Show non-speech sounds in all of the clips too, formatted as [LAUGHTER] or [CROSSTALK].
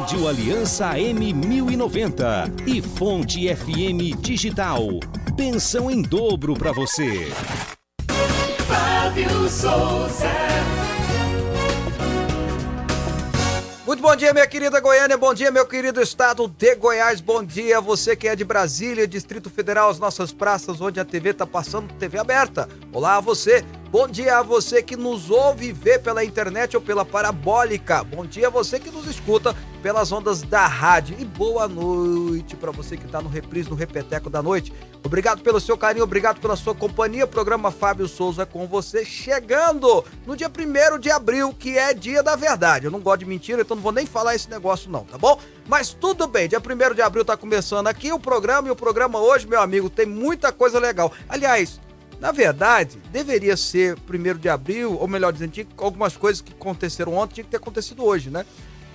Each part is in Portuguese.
Rádio Aliança M1090 e Fonte FM Digital. Pensão em dobro para você. Fábio Souza. Muito bom dia, minha querida Goiânia. Bom dia, meu querido estado de Goiás. Bom dia, você que é de Brasília, Distrito Federal, as nossas praças onde a TV tá passando, TV aberta. Olá a você. Bom dia a você que nos ouve e vê pela internet ou pela parabólica. Bom dia a você que nos escuta pelas ondas da rádio. E boa noite para você que está no reprise, no repeteco da noite. Obrigado pelo seu carinho, obrigado pela sua companhia. Programa Fábio Souza com você chegando no dia 1 de abril, que é dia da verdade. Eu não gosto de mentira, então não vou nem falar esse negócio não, tá bom? Mas tudo bem, dia 1 de abril tá começando aqui o programa e o programa hoje, meu amigo, tem muita coisa legal. Aliás, na verdade, deveria ser 1 de abril, ou melhor dizendo, algumas coisas que aconteceram ontem tinha que ter acontecido hoje, né?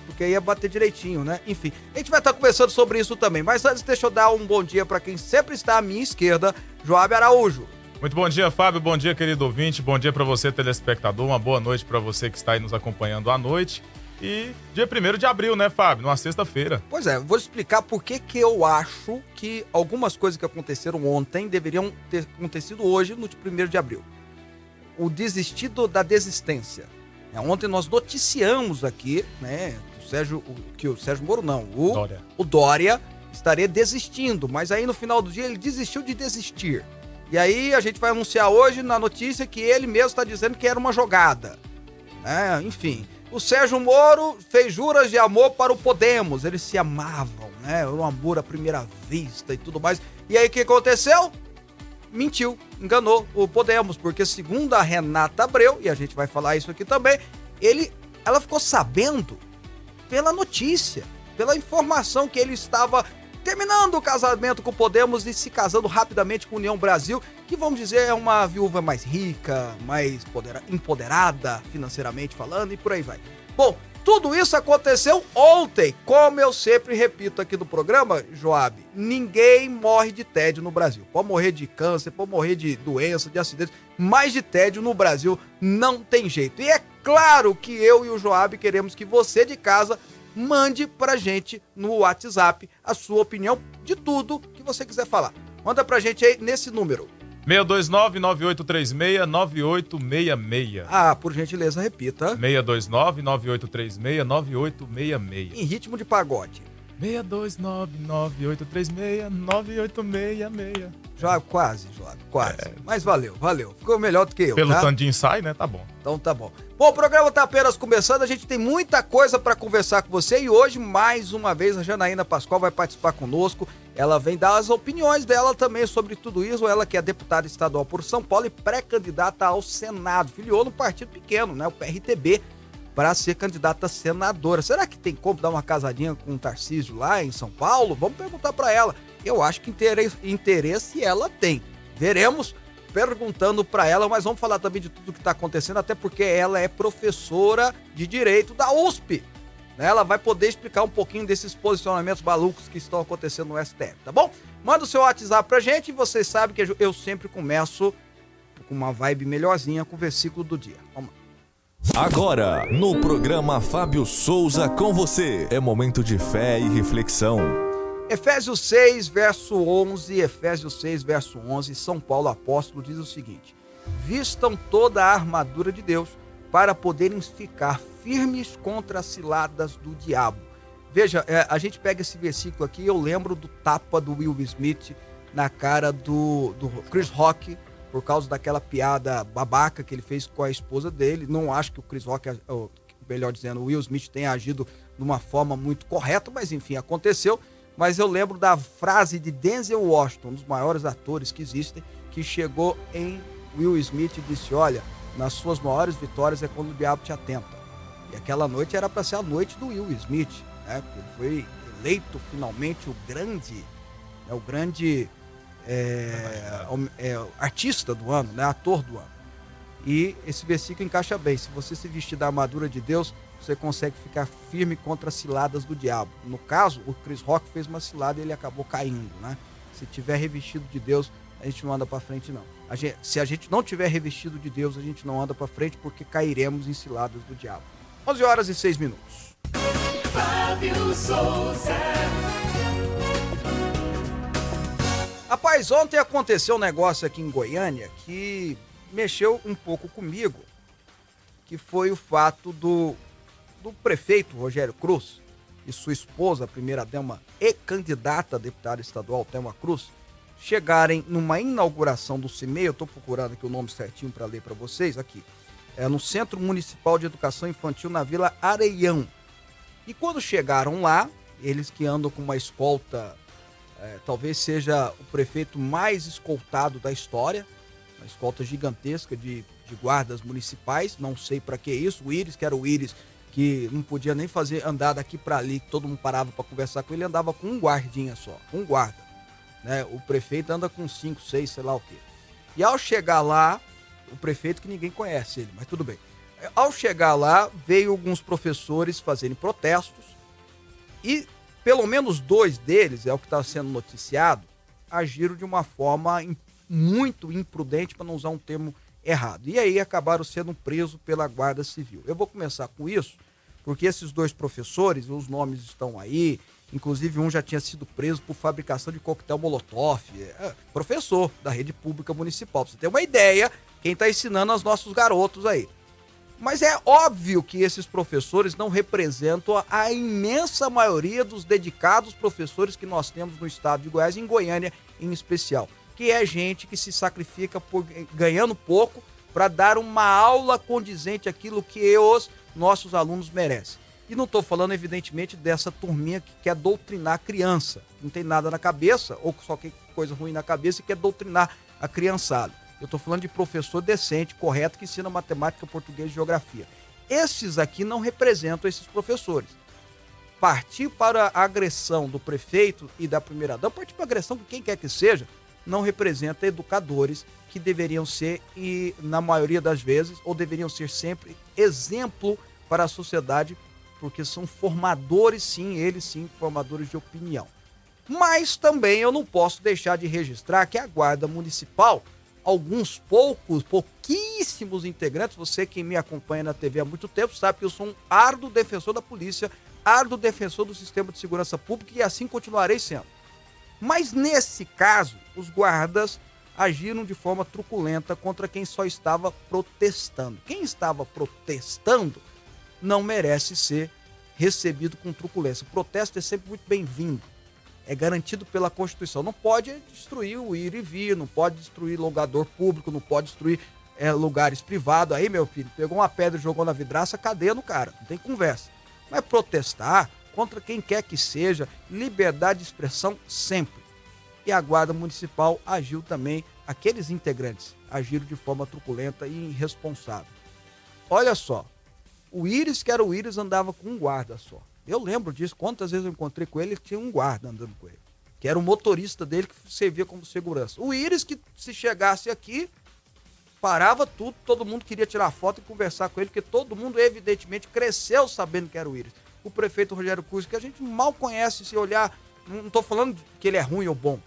Porque ia bater direitinho, né? Enfim, a gente vai estar conversando sobre isso também. Mas antes, deixa eu dar um bom dia para quem sempre está à minha esquerda, Joab Araújo. Muito bom dia, Fábio. Bom dia, querido ouvinte. Bom dia para você, telespectador. Uma boa noite para você que está aí nos acompanhando à noite. E dia 1 de abril, né, Fábio? Numa sexta-feira. Pois é, vou explicar por que, que eu acho que algumas coisas que aconteceram ontem deveriam ter acontecido hoje, no 1 de abril. O desistido da desistência. É, ontem nós noticiamos aqui, né, que o Sérgio, o, que o Sérgio Moro não, o Dória. o Dória estaria desistindo, mas aí no final do dia ele desistiu de desistir. E aí a gente vai anunciar hoje na notícia que ele mesmo está dizendo que era uma jogada. É, enfim, o Sérgio Moro fez juras de amor para o Podemos. Eles se amavam, né? Era um amor à primeira vista e tudo mais. E aí o que aconteceu? Mentiu, enganou o Podemos, porque segundo a Renata Abreu, e a gente vai falar isso aqui também, ele, ela ficou sabendo pela notícia, pela informação que ele estava terminando o casamento com Podemos e se casando rapidamente com União Brasil, que vamos dizer é uma viúva mais rica, mais podera- empoderada financeiramente falando e por aí vai. Bom, tudo isso aconteceu ontem. Como eu sempre repito aqui no programa, Joab, ninguém morre de tédio no Brasil. Pode morrer de câncer, pode morrer de doença, de acidente, mas de tédio no Brasil não tem jeito. E é claro que eu e o Joab queremos que você de casa mande pra gente no WhatsApp a sua opinião de tudo que você quiser falar. Manda pra gente aí nesse número. 629-9836-9866. Ah, por gentileza, repita. 629-9836-9866. Em ritmo de pagode. 629-9836-9866. Já quase, Joab, quase. Mas valeu, valeu. Ficou melhor do que eu, Pelo tá? tanto de ensaio, né? Tá bom. Então tá bom. Bom, o programa tá apenas começando, a gente tem muita coisa para conversar com você e hoje, mais uma vez, a Janaína Pascoal vai participar conosco. Ela vem dar as opiniões dela também sobre tudo isso. Ela que é deputada estadual por São Paulo e pré-candidata ao Senado. Filiou no partido pequeno, né? O PRTB, para ser candidata a senadora. Será que tem como dar uma casadinha com o Tarcísio lá em São Paulo? Vamos perguntar para ela. Eu acho que interesse, interesse ela tem. Veremos perguntando para ela, mas vamos falar também de tudo que está acontecendo, até porque ela é professora de direito da USP. né? Ela vai poder explicar um pouquinho desses posicionamentos malucos que estão acontecendo no STF, tá bom? Manda o seu WhatsApp pra gente e vocês sabem que eu sempre começo com uma vibe melhorzinha com o versículo do dia. Vamos lá. Agora, no programa Fábio Souza com você, é momento de fé e reflexão. Efésios 6, verso 11, Efésios 6, verso 11, São Paulo apóstolo diz o seguinte: Vistam toda a armadura de Deus para poderem ficar firmes contra as ciladas do diabo. Veja, é, a gente pega esse versículo aqui, eu lembro do tapa do Will Smith na cara do, do Chris Rock por causa daquela piada babaca que ele fez com a esposa dele. Não acho que o Chris Rock, ou, melhor dizendo, o Will Smith tenha agido de uma forma muito correta, mas enfim, aconteceu mas eu lembro da frase de Denzel Washington, um dos maiores atores que existem, que chegou em Will Smith e disse: Olha, nas suas maiores vitórias é quando o diabo te atenta. E aquela noite era para ser a noite do Will Smith, né? Porque ele foi eleito finalmente o grande, né? o grande é, é, artista do ano, né? Ator do ano. E esse versículo encaixa bem. Se você se vestir da armadura de Deus, você consegue ficar firme contra as ciladas do diabo. No caso, o Chris Rock fez uma cilada e ele acabou caindo, né? Se tiver revestido de Deus, a gente não anda para frente não. A gente, se a gente não tiver revestido de Deus, a gente não anda para frente porque cairemos em ciladas do diabo. 11 horas e 6 minutos. Fábio Souza. Rapaz, ontem aconteceu um negócio aqui em Goiânia que mexeu um pouco comigo, que foi o fato do, do prefeito Rogério Cruz e sua esposa, a primeira-dama e candidata a deputada estadual, Thelma Cruz, chegarem numa inauguração do CIMEI, eu estou procurando aqui o nome certinho para ler para vocês, aqui, é no Centro Municipal de Educação Infantil na Vila Areião. E quando chegaram lá, eles que andam com uma escolta, é, talvez seja o prefeito mais escoltado da história, uma escolta gigantesca de, de guardas municipais, não sei para que isso, o Íris, que era o Íris, que não podia nem fazer andar daqui para ali, que todo mundo parava para conversar com ele, andava com um guardinha só, um guarda. Né? O prefeito anda com cinco, seis, sei lá o quê. E ao chegar lá, o prefeito que ninguém conhece ele, mas tudo bem. Ao chegar lá, veio alguns professores fazerem protestos e pelo menos dois deles, é o que está sendo noticiado, agiram de uma forma muito imprudente, para não usar um termo errado. E aí acabaram sendo presos pela Guarda Civil. Eu vou começar com isso, porque esses dois professores, os nomes estão aí, inclusive um já tinha sido preso por fabricação de coquetel Molotov, é, professor da rede pública municipal. Pra você ter uma ideia, quem está ensinando aos nossos garotos aí. Mas é óbvio que esses professores não representam a imensa maioria dos dedicados professores que nós temos no estado de Goiás, em Goiânia em especial que é gente que se sacrifica por ganhando pouco para dar uma aula condizente àquilo que os nossos alunos merecem. E não estou falando, evidentemente, dessa turminha que quer doutrinar a criança, não tem nada na cabeça, ou só tem coisa ruim na cabeça e quer doutrinar a criançada. Eu estou falando de professor decente, correto, que ensina matemática, português e geografia. Esses aqui não representam esses professores. Partir para a agressão do prefeito e da primeira-dama, partir para a agressão de quem quer que seja, não representa educadores que deveriam ser, e na maioria das vezes, ou deveriam ser sempre, exemplo para a sociedade, porque são formadores, sim, eles sim, formadores de opinião. Mas também eu não posso deixar de registrar que a Guarda Municipal, alguns poucos, pouquíssimos integrantes, você que me acompanha na TV há muito tempo, sabe que eu sou um árduo defensor da polícia, árduo defensor do sistema de segurança pública e assim continuarei sendo. Mas nesse caso, os guardas agiram de forma truculenta contra quem só estava protestando. Quem estava protestando não merece ser recebido com truculência. O protesto é sempre muito bem-vindo. É garantido pela Constituição. Não pode destruir o ir e vir, não pode destruir lugador público, não pode destruir é, lugares privados. Aí, meu filho, pegou uma pedra e jogou na vidraça, cadeia no cara. Não tem conversa. Mas protestar contra quem quer que seja, liberdade de expressão sempre. E a Guarda Municipal agiu também, aqueles integrantes agiram de forma truculenta e irresponsável. Olha só, o Íris, que era o Íris, andava com um guarda só. Eu lembro disso, quantas vezes eu encontrei com ele, tinha um guarda andando com ele. Que era o motorista dele que servia como segurança. O Íris, que se chegasse aqui, parava tudo, todo mundo queria tirar foto e conversar com ele, porque todo mundo, evidentemente, cresceu sabendo que era o Íris o prefeito Rogério Cruz, que a gente mal conhece, se olhar, não estou falando que ele é ruim ou bom.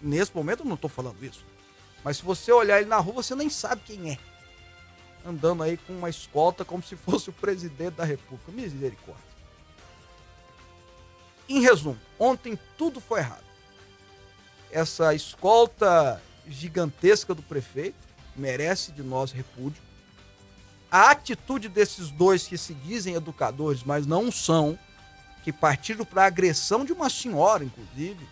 Nesse momento eu não estou falando isso. Mas se você olhar ele na rua, você nem sabe quem é. Andando aí com uma escolta como se fosse o presidente da República. Misericórdia. Em resumo, ontem tudo foi errado. Essa escolta gigantesca do prefeito merece de nós repúdio a atitude desses dois que se dizem educadores, mas não são, que partiram para a agressão de uma senhora, inclusive,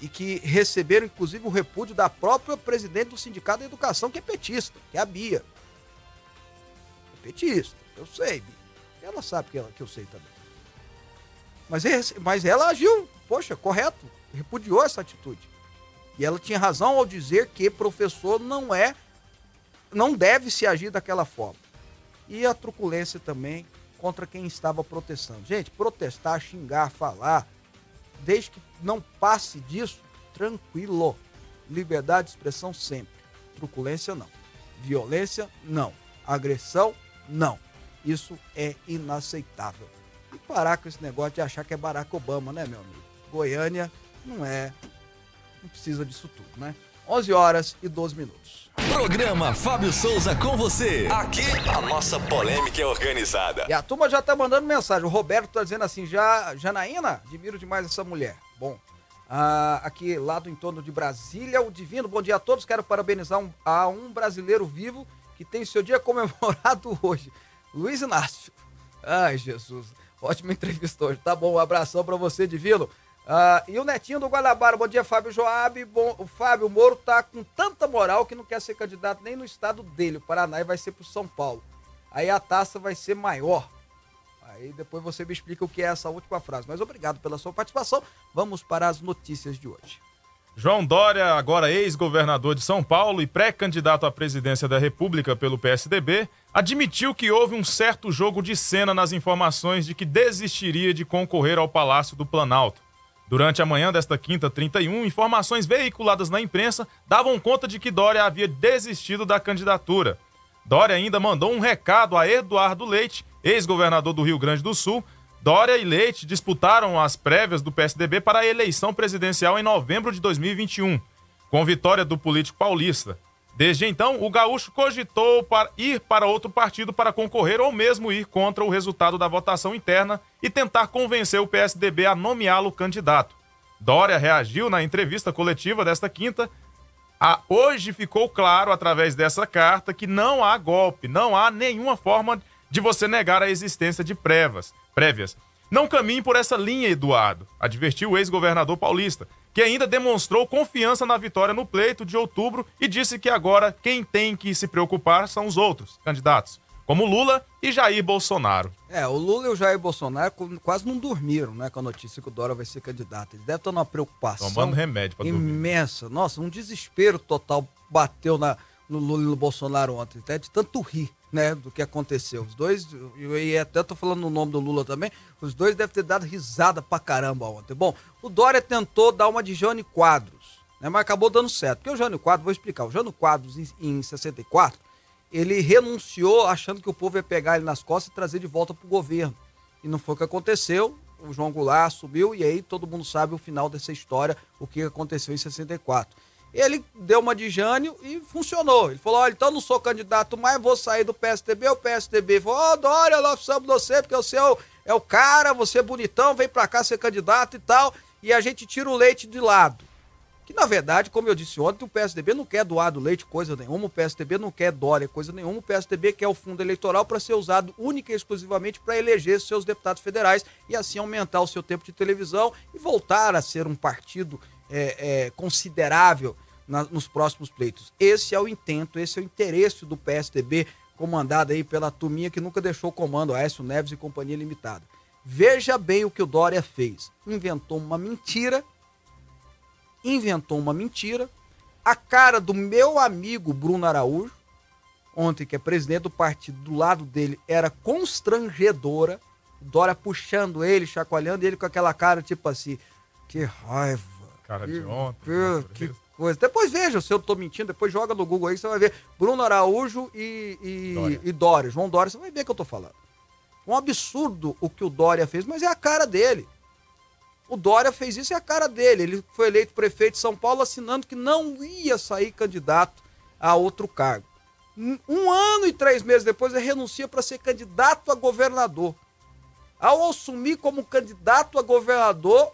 e que receberam, inclusive, o repúdio da própria presidente do Sindicato da Educação, que é petista, que é a Bia. É petista, eu sei, Bia. Ela sabe que, ela, que eu sei também. Mas, mas ela agiu, poxa, correto, repudiou essa atitude. E ela tinha razão ao dizer que professor não é não deve se agir daquela forma. E a truculência também contra quem estava protestando. Gente, protestar, xingar, falar, desde que não passe disso, tranquilo. Liberdade de expressão sempre. Truculência não. Violência não. Agressão não. Isso é inaceitável. Parar com esse negócio de achar que é Barack Obama, né, meu amigo? Goiânia não é. Não precisa disso tudo, né? 11 horas e 12 minutos. Programa Fábio Souza com você. Aqui a nossa polêmica é organizada. E a turma já tá mandando mensagem. O Roberto tá dizendo assim: já, Janaína, admiro demais essa mulher. Bom, ah, aqui lá do entorno de Brasília, o Divino, bom dia a todos. Quero parabenizar um, a um brasileiro vivo que tem seu dia [LAUGHS] comemorado hoje. Luiz Inácio. Ai, Jesus. Ótima [LAUGHS] entrevista hoje. Tá bom, um abração para você, Divino. Ah, e o Netinho do Guanabara, bom dia, Fábio Joab. Bom, o Fábio Moro tá com tanta moral que não quer ser candidato nem no estado dele, o Paraná, e vai ser pro São Paulo. Aí a taça vai ser maior. Aí depois você me explica o que é essa última frase. Mas obrigado pela sua participação. Vamos para as notícias de hoje. João Dória, agora ex-governador de São Paulo e pré-candidato à presidência da República pelo PSDB, admitiu que houve um certo jogo de cena nas informações de que desistiria de concorrer ao Palácio do Planalto. Durante a manhã desta quinta 31, informações veiculadas na imprensa davam conta de que Dória havia desistido da candidatura. Dória ainda mandou um recado a Eduardo Leite, ex-governador do Rio Grande do Sul, Dória e Leite disputaram as prévias do PSDB para a eleição presidencial em novembro de 2021, com vitória do político paulista. Desde então, o gaúcho cogitou para ir para outro partido para concorrer ou mesmo ir contra o resultado da votação interna e tentar convencer o PSDB a nomeá-lo candidato. Dória reagiu na entrevista coletiva desta quinta. A hoje ficou claro através dessa carta que não há golpe, não há nenhuma forma de você negar a existência de prévias prévias. Não caminhe por essa linha, Eduardo, advertiu o ex-governador paulista, que ainda demonstrou confiança na vitória no pleito de outubro e disse que agora quem tem que se preocupar são os outros candidatos, como Lula e Jair Bolsonaro. É, o Lula e o Jair Bolsonaro quase não dormiram, né, com a notícia que o Dória vai ser candidato. Eles devem estar numa preocupação Tomando remédio pra imensa. Dormir. Nossa, um desespero total bateu na, no Lula e no Bolsonaro ontem, até de tanto rir né, do que aconteceu. Os dois, e até tô falando no nome do Lula também, os dois devem ter dado risada pra caramba ontem. Bom, o Dória tentou dar uma de Jânio Quadros, né, mas acabou dando certo. Porque o Jânio Quadros, vou explicar, o Jânio Quadros em, em 64, ele renunciou achando que o povo ia pegar ele nas costas e trazer de volta pro governo. E não foi o que aconteceu. O João Goulart subiu e aí todo mundo sabe o final dessa história, o que aconteceu em 64. Ele deu uma de Jânio e funcionou. Ele falou: olha, então não sou candidato mais, vou sair do PSDB. O PSDB falou: ó, oh, Dória, nós precisamos de você, porque você é o, é o cara, você é bonitão, vem pra cá ser candidato e tal. E a gente tira o leite de lado. Que na verdade, como eu disse ontem, o PSDB não quer doar do leite coisa nenhuma, o PSDB não quer Dória coisa nenhuma, o PSDB quer o fundo eleitoral para ser usado única e exclusivamente para eleger seus deputados federais e assim aumentar o seu tempo de televisão e voltar a ser um partido é, é, considerável na, nos próximos pleitos. Esse é o intento, esse é o interesse do PSDB, comandado aí pela turminha que nunca deixou o comando, Aécio Neves e Companhia Limitada. Veja bem o que o Dória fez. Inventou uma mentira, inventou uma mentira, a cara do meu amigo Bruno Araújo, ontem que é presidente do partido, do lado dele era constrangedora, Dória puxando ele, chacoalhando ele com aquela cara tipo assim, que raiva. Cara de ontem. Que, que coisa. Depois veja se eu tô mentindo, depois joga no Google aí, você vai ver Bruno Araújo e, e, Dória. e Dória, João Dória, você vai ver o que eu tô falando. Um absurdo o que o Dória fez, mas é a cara dele. O Dória fez isso, é a cara dele. Ele foi eleito prefeito de São Paulo assinando que não ia sair candidato a outro cargo. Um ano e três meses depois, ele renuncia para ser candidato a governador. Ao assumir como candidato a governador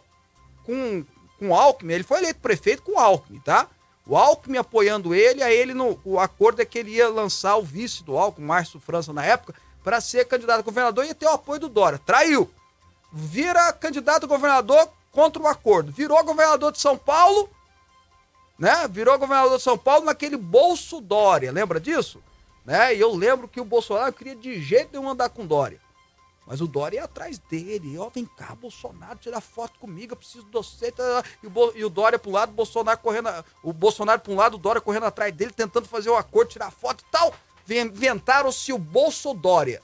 com com Alckmin, ele foi eleito prefeito com Alckmin, tá? O Alckmin apoiando ele, aí ele no, o acordo é que ele ia lançar o vice do Alckmin, Márcio França na época, para ser candidato a governador e ia ter o apoio do Dória. Traiu. Vira candidato a governador contra o acordo. Virou governador de São Paulo, né? Virou governador de São Paulo naquele bolso Dória, lembra disso? Né? E eu lembro que o Bolsonaro queria de jeito nenhum andar com Dória. Mas o Dória ia atrás dele. Ó, vem cá, Bolsonaro, tirar foto comigo, eu preciso de você. Tá, e o, Dória um lado, o Bolsonaro correndo. O Bolsonaro para um lado, o Dória correndo atrás dele, tentando fazer o um acordo, tirar foto e tal. Inventaram-se o Bolso Dória.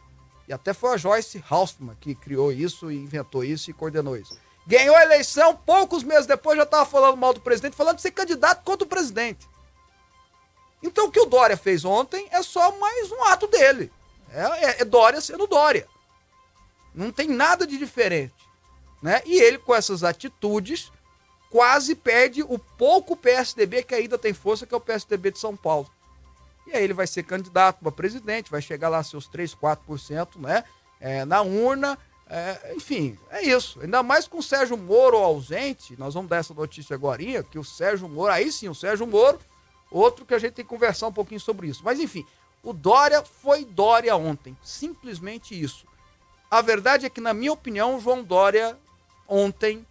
E até foi a Joyce Hausmann que criou isso, inventou isso e coordenou isso. Ganhou a eleição, poucos meses depois já estava falando mal do presidente, falando de ser candidato contra o presidente. Então o que o Dória fez ontem é só mais um ato dele. É, é, é Dória sendo Dória. Não tem nada de diferente. Né? E ele, com essas atitudes, quase perde o pouco PSDB que ainda tem força, que é o PSDB de São Paulo. E aí ele vai ser candidato para presidente, vai chegar lá seus 3, 4%, né? É, na urna. É, enfim, é isso. Ainda mais com o Sérgio Moro ausente, nós vamos dar essa notícia agora, que o Sérgio Moro, aí sim, o Sérgio Moro, outro que a gente tem que conversar um pouquinho sobre isso. Mas enfim, o Dória foi Dória ontem. Simplesmente isso. A verdade é que, na minha opinião, João Dória ontem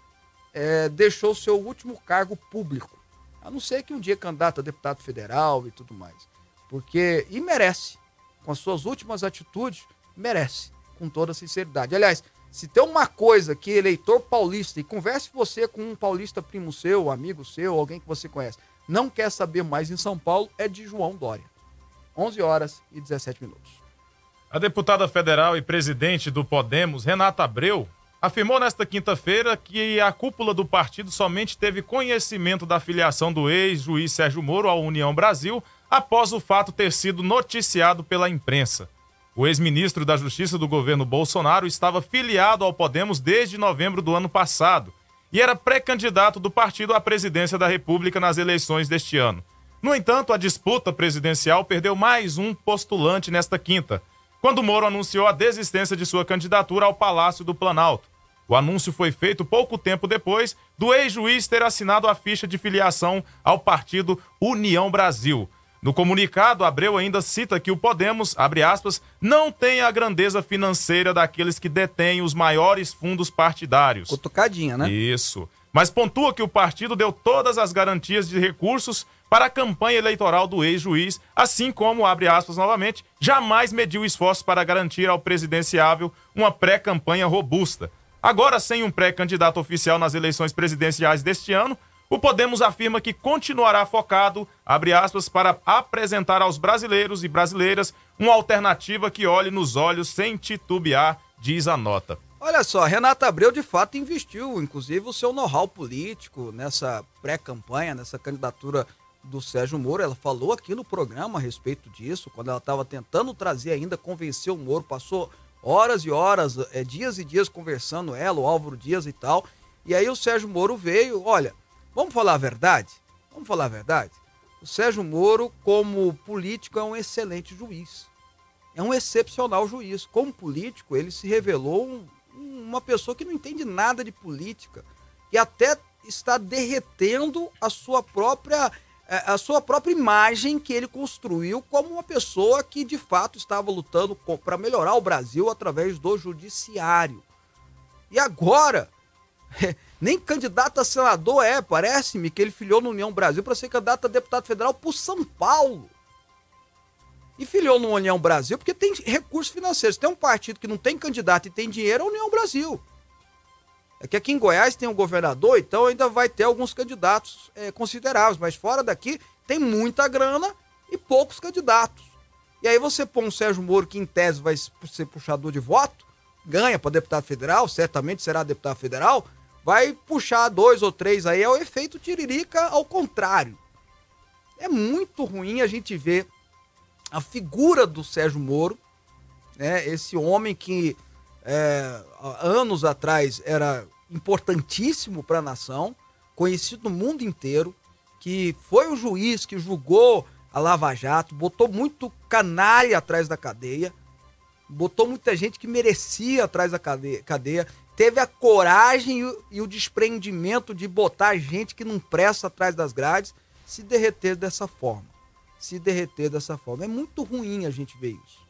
é, deixou seu último cargo público. A não ser que um dia candidato a deputado federal e tudo mais. Porque, e merece, com as suas últimas atitudes, merece, com toda sinceridade. Aliás, se tem uma coisa que eleitor paulista, e converse você com um paulista primo seu, amigo seu, alguém que você conhece, não quer saber mais em São Paulo, é de João Dória. 11 horas e 17 minutos. A deputada federal e presidente do Podemos, Renata Abreu, afirmou nesta quinta-feira que a cúpula do partido somente teve conhecimento da filiação do ex-juiz Sérgio Moro à União Brasil após o fato ter sido noticiado pela imprensa. O ex-ministro da Justiça do governo Bolsonaro estava filiado ao Podemos desde novembro do ano passado e era pré-candidato do partido à presidência da República nas eleições deste ano. No entanto, a disputa presidencial perdeu mais um postulante nesta quinta, quando Moro anunciou a desistência de sua candidatura ao Palácio do Planalto. O anúncio foi feito pouco tempo depois do ex-juiz ter assinado a ficha de filiação ao partido União Brasil. No comunicado, Abreu ainda cita que o Podemos, abre aspas, não tem a grandeza financeira daqueles que detêm os maiores fundos partidários. Cutucadinha, né? Isso. Mas pontua que o partido deu todas as garantias de recursos para a campanha eleitoral do ex-juiz, assim como, abre aspas novamente, jamais mediu esforços para garantir ao presidenciável uma pré-campanha robusta. Agora, sem um pré-candidato oficial nas eleições presidenciais deste ano, o Podemos afirma que continuará focado, abre aspas, para apresentar aos brasileiros e brasileiras uma alternativa que olhe nos olhos sem titubear, diz a nota. Olha só, Renata Abreu de fato investiu, inclusive, o seu know-how político nessa pré-campanha, nessa candidatura do Sérgio Moro. Ela falou aqui no programa a respeito disso, quando ela estava tentando trazer ainda, convencer o Moro, passou horas e horas, é, dias e dias conversando ela, o Álvaro Dias e tal. E aí o Sérgio Moro veio, olha, vamos falar a verdade? Vamos falar a verdade? O Sérgio Moro, como político, é um excelente juiz. É um excepcional juiz. Como político, ele se revelou um, uma pessoa que não entende nada de política e até está derretendo a sua própria a sua própria imagem que ele construiu como uma pessoa que de fato estava lutando para melhorar o Brasil através do judiciário. E agora, [LAUGHS] nem candidato a senador é, parece-me que ele filiou no União Brasil para ser candidato a deputado federal por São Paulo. E filiou no União Brasil porque tem recursos financeiros. Tem um partido que não tem candidato e tem dinheiro, é a União Brasil. É que aqui em Goiás tem um governador, então ainda vai ter alguns candidatos é, consideráveis, mas fora daqui tem muita grana e poucos candidatos. E aí você põe um Sérgio Moro, que em tese vai ser puxador de voto, ganha para deputado federal, certamente será deputado federal, vai puxar dois ou três aí, é o efeito tiririca ao contrário. É muito ruim a gente ver a figura do Sérgio Moro, né, esse homem que é, anos atrás era importantíssimo para a nação, conhecido no mundo inteiro, que foi o juiz que julgou a Lava Jato, botou muito canalha atrás da cadeia, botou muita gente que merecia atrás da cadeia, teve a coragem e o desprendimento de botar gente que não presta atrás das grades se derreter dessa forma. Se derreter dessa forma. É muito ruim a gente ver isso.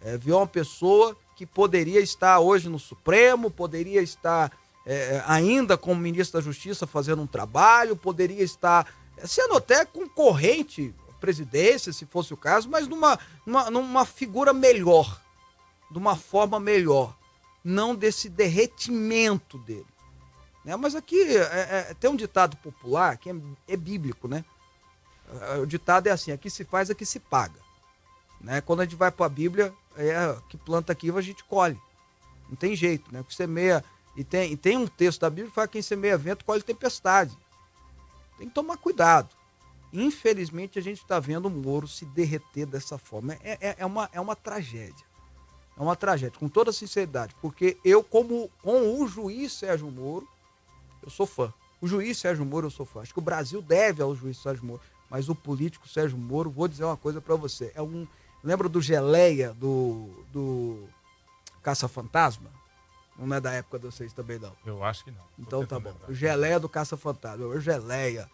É, ver uma pessoa que poderia estar hoje no Supremo, poderia estar é, é, ainda como ministro da Justiça fazendo um trabalho, poderia estar sendo até concorrente à presidência, se fosse o caso, mas numa, numa, numa figura melhor, de uma forma melhor, não desse derretimento dele. Né? Mas aqui é, é, tem um ditado popular que é, é bíblico, né? É, o ditado é assim: aqui se faz, aqui se paga. Né? Quando a gente vai para a Bíblia, é que planta aqui a gente colhe. Não tem jeito, né? Que semeia. E tem, e tem um texto da Bíblia que fala que quem semeia vento colhe tempestade. Tem que tomar cuidado. Infelizmente, a gente está vendo o Moro se derreter dessa forma. É, é, é, uma, é uma tragédia. É uma tragédia, com toda sinceridade. Porque eu, como com o juiz Sérgio Moro, eu sou fã. O juiz Sérgio Moro eu sou fã. Acho que o Brasil deve ao juiz Sérgio Moro. Mas o político Sérgio Moro, vou dizer uma coisa para você. É um. Lembra do Geleia do, do Caça-Fantasma? Não é da época de vocês também, não. Eu acho que não. Então tá bom. O Geleia do Caça-Fantasma. O Geleia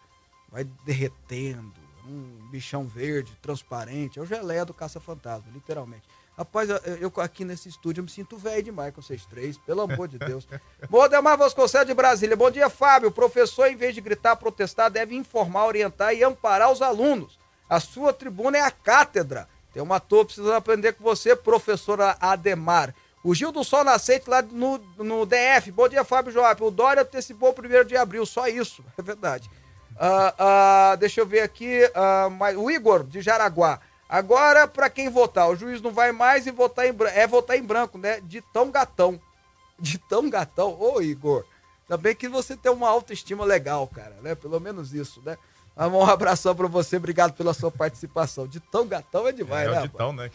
vai derretendo. Um bichão verde, transparente. É o Geleia do Caça-Fantasma, literalmente. Rapaz, eu, eu, aqui nesse estúdio eu me sinto velho demais com vocês três, pelo amor de Deus. [LAUGHS] Modemar Vasconcelos de Brasília. Bom dia, Fábio. O professor, em vez de gritar, protestar, deve informar, orientar e amparar os alunos. A sua tribuna é a cátedra. Tem uma turma precisando aprender com você, professora Ademar. O Gil do Sol Nascente lá no, no DF. Bom dia, Fábio Joab. O Dória antecipou o primeiro de abril, só isso. [LAUGHS] É verdade. Uh, uh, deixa eu ver aqui. Uh, o Igor, de Jaraguá. Agora, para quem votar, o juiz não vai mais e votar em branco. É votar em branco, né? De tão gatão. [LAUGHS] De tão gatão. Ô, Igor, ainda bem que você tem uma autoestima legal, cara, né? Pelo menos isso, né? Um abração para você, obrigado pela sua participação. De tão gatão é demais, é, né? É de tão, né?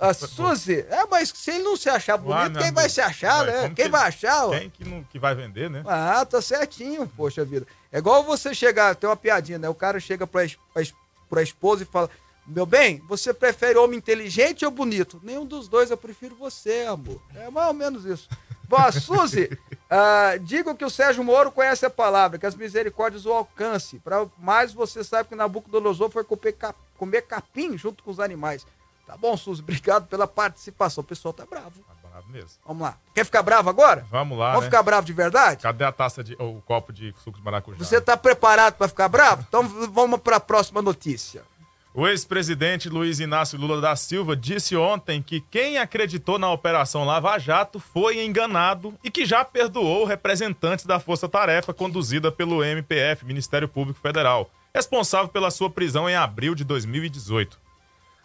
A Suzy, é, mas se ele não se achar bonito, ah, quem vai se achar, né? Quem que, vai achar? Quem que, não, que vai vender, né? Ah, tá certinho, poxa vida. É igual você chegar, tem uma piadinha, né? O cara chega pra, pra, pra esposa e fala: meu bem, você prefere homem inteligente ou bonito? Nenhum dos dois, eu prefiro você, amor. É mais ou menos isso. Bom, Suzy, uh, digo que o Sérgio Moro conhece a palavra, que as misericórdias o alcance. Para mais você sabe que Nabucodonosor foi comer, cap, comer capim junto com os animais. Tá bom, Suzy, obrigado pela participação. O pessoal tá bravo. Tá bravo mesmo. Vamos lá. Quer ficar bravo agora? Vamos lá. Vamos né? ficar bravo de verdade? Cadê a taça de. ou o copo de suco de maracujá? Você tá preparado para ficar bravo? Então vamos para a próxima notícia. O ex-presidente Luiz Inácio Lula da Silva disse ontem que quem acreditou na Operação Lava Jato foi enganado e que já perdoou representantes da Força Tarefa conduzida pelo MPF, Ministério Público Federal, responsável pela sua prisão em abril de 2018.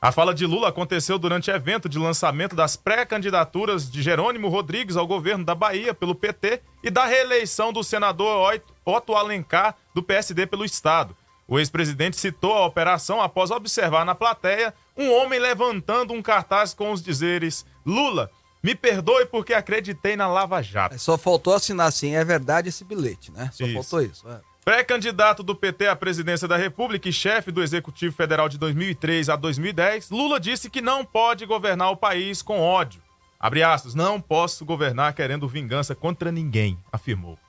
A fala de Lula aconteceu durante evento de lançamento das pré-candidaturas de Jerônimo Rodrigues ao governo da Bahia pelo PT e da reeleição do senador Otto Alencar do PSD pelo Estado. O ex-presidente citou a operação após observar na plateia um homem levantando um cartaz com os dizeres: Lula, me perdoe porque acreditei na Lava Jato. Só faltou assinar assim, é verdade esse bilhete, né? Só isso. faltou isso. É. Pré-candidato do PT à presidência da República e chefe do Executivo Federal de 2003 a 2010, Lula disse que não pode governar o país com ódio. Abre aspas, não posso governar querendo vingança contra ninguém, afirmou.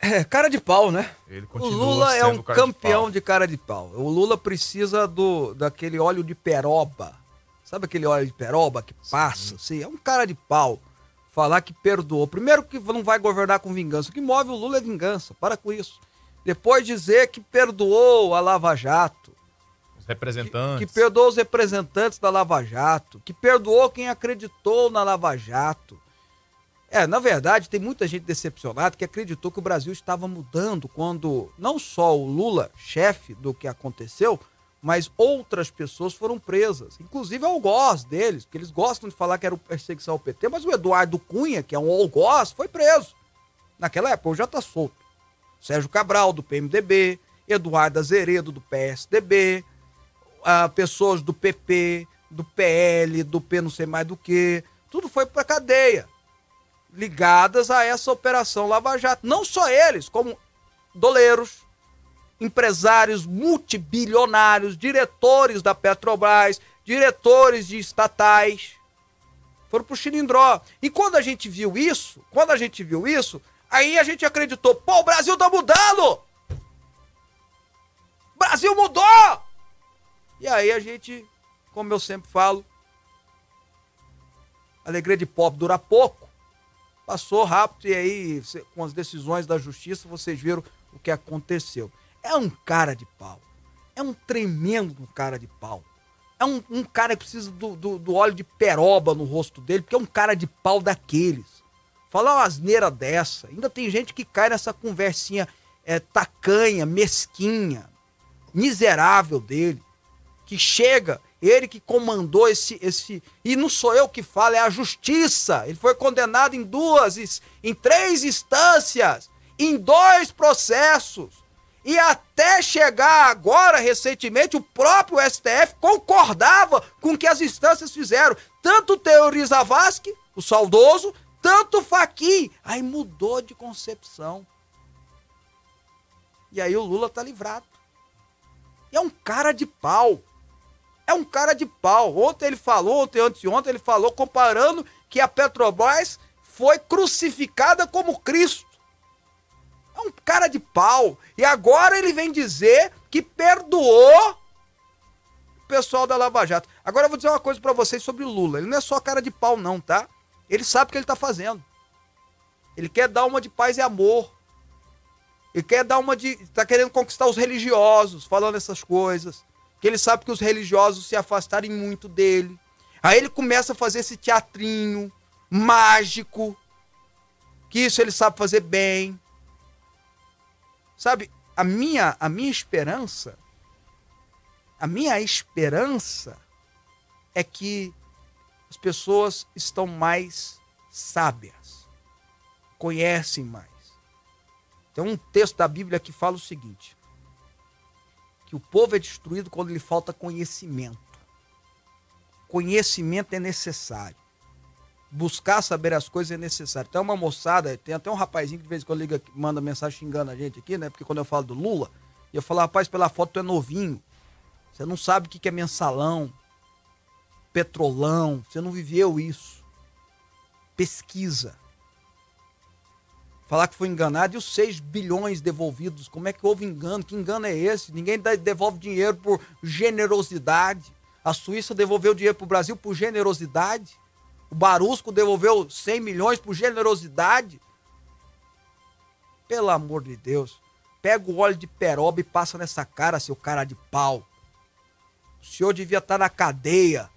É, cara de pau, né? o Lula é um campeão de, de, cara de pau. O Lula precisa do daquele óleo de peroba. Sabe aquele óleo de peroba que passa? Sim. Assim? É um cara de pau. Falar que perdoou. Primeiro que não vai governar com vingança. O que move o Lula é vingança. Para com isso. Depois dizer que perdoou a Lava Jato. Os representantes. Que, que perdoou os representantes da Lava Jato. Que perdoou quem acreditou na Lava Jato é, na verdade, tem muita gente decepcionada que acreditou que o Brasil estava mudando quando não só o Lula, chefe do que aconteceu, mas outras pessoas foram presas. Inclusive algoz deles, porque eles gostam de falar que era perseguição ao PT, mas o Eduardo Cunha, que é um algoz, foi preso. Naquela época, hoje já está solto. Sérgio Cabral, do PMDB, Eduardo Azeredo, do PSDB, ah, pessoas do PP, do PL, do P não sei mais do que, tudo foi para cadeia ligadas a essa operação Lava Jato. Não só eles, como doleiros, empresários multibilionários, diretores da Petrobras, diretores de estatais, foram pro Chilindró. E quando a gente viu isso, quando a gente viu isso, aí a gente acreditou, pô, o Brasil tá mudando! O Brasil mudou! E aí a gente, como eu sempre falo, alegria de pobre dura pouco passou rápido e aí, com as decisões da justiça, vocês viram o que aconteceu. É um cara de pau. É um tremendo cara de pau. É um, um cara que precisa do, do, do, óleo de peroba no rosto dele, porque é um cara de pau daqueles. Falar uma asneira dessa. Ainda tem gente que cai nessa conversinha é, tacanha, mesquinha, miserável dele, que chega ele que comandou esse, esse. E não sou eu que falo, é a justiça. Ele foi condenado em duas, em três instâncias, em dois processos. E até chegar agora, recentemente, o próprio STF concordava com o que as instâncias fizeram. Tanto o Teori Zavascki, o saudoso, tanto o. Aí mudou de concepção. E aí o Lula tá livrado. E é um cara de pau. É um cara de pau. Ontem ele falou, ontem, anteontem ele falou, comparando que a Petrobras foi crucificada como Cristo. É um cara de pau. E agora ele vem dizer que perdoou o pessoal da Lava Jato. Agora eu vou dizer uma coisa para vocês sobre o Lula. Ele não é só cara de pau, não, tá? Ele sabe o que ele tá fazendo. Ele quer dar uma de paz e amor. Ele quer dar uma de. tá querendo conquistar os religiosos, falando essas coisas. Que ele sabe que os religiosos se afastarem muito dele. Aí ele começa a fazer esse teatrinho mágico. Que isso ele sabe fazer bem. Sabe, a minha, a minha esperança, a minha esperança é que as pessoas estão mais sábias, conhecem mais. Tem um texto da Bíblia que fala o seguinte: que o povo é destruído quando lhe falta conhecimento. Conhecimento é necessário. Buscar saber as coisas é necessário. Tem uma moçada, tem até um rapazinho que de vez em quando liga, manda mensagem xingando a gente aqui, né? Porque quando eu falo do Lula, eu falo, rapaz, pela foto tu é novinho. Você não sabe o que é mensalão, petrolão, você não viveu isso. Pesquisa. Falar que foi enganado e os 6 bilhões devolvidos. Como é que houve engano? Que engano é esse? Ninguém devolve dinheiro por generosidade. A Suíça devolveu dinheiro para o Brasil por generosidade. O Barusco devolveu 100 milhões por generosidade. Pelo amor de Deus. Pega o óleo de peroba e passa nessa cara, seu cara de pau. O senhor devia estar na cadeia.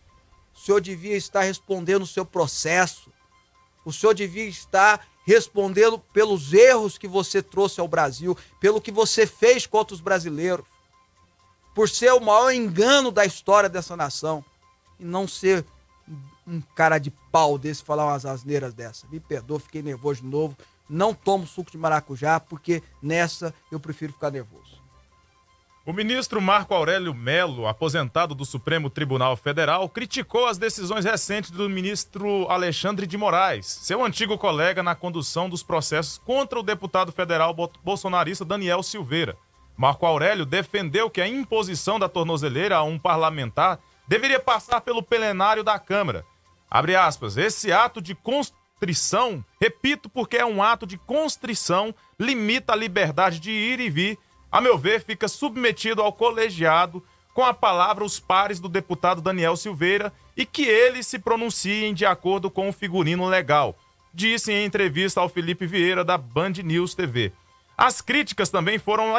O senhor devia estar respondendo o seu processo. O senhor devia estar respondendo pelos erros que você trouxe ao Brasil, pelo que você fez contra os brasileiros, por ser o maior engano da história dessa nação e não ser um cara de pau desse falar umas asneiras dessa. Me perdoa, fiquei nervoso de novo. Não tomo suco de maracujá, porque nessa eu prefiro ficar nervoso. O ministro Marco Aurélio Melo, aposentado do Supremo Tribunal Federal, criticou as decisões recentes do ministro Alexandre de Moraes, seu antigo colega na condução dos processos contra o deputado federal bolsonarista Daniel Silveira. Marco Aurélio defendeu que a imposição da tornozeleira a um parlamentar deveria passar pelo plenário da Câmara. Abre aspas, esse ato de constrição, repito porque é um ato de constrição, limita a liberdade de ir e vir a meu ver, fica submetido ao colegiado com a palavra os pares do deputado Daniel Silveira e que eles se pronunciem de acordo com o figurino legal, disse em entrevista ao Felipe Vieira da Band News TV. As críticas também foram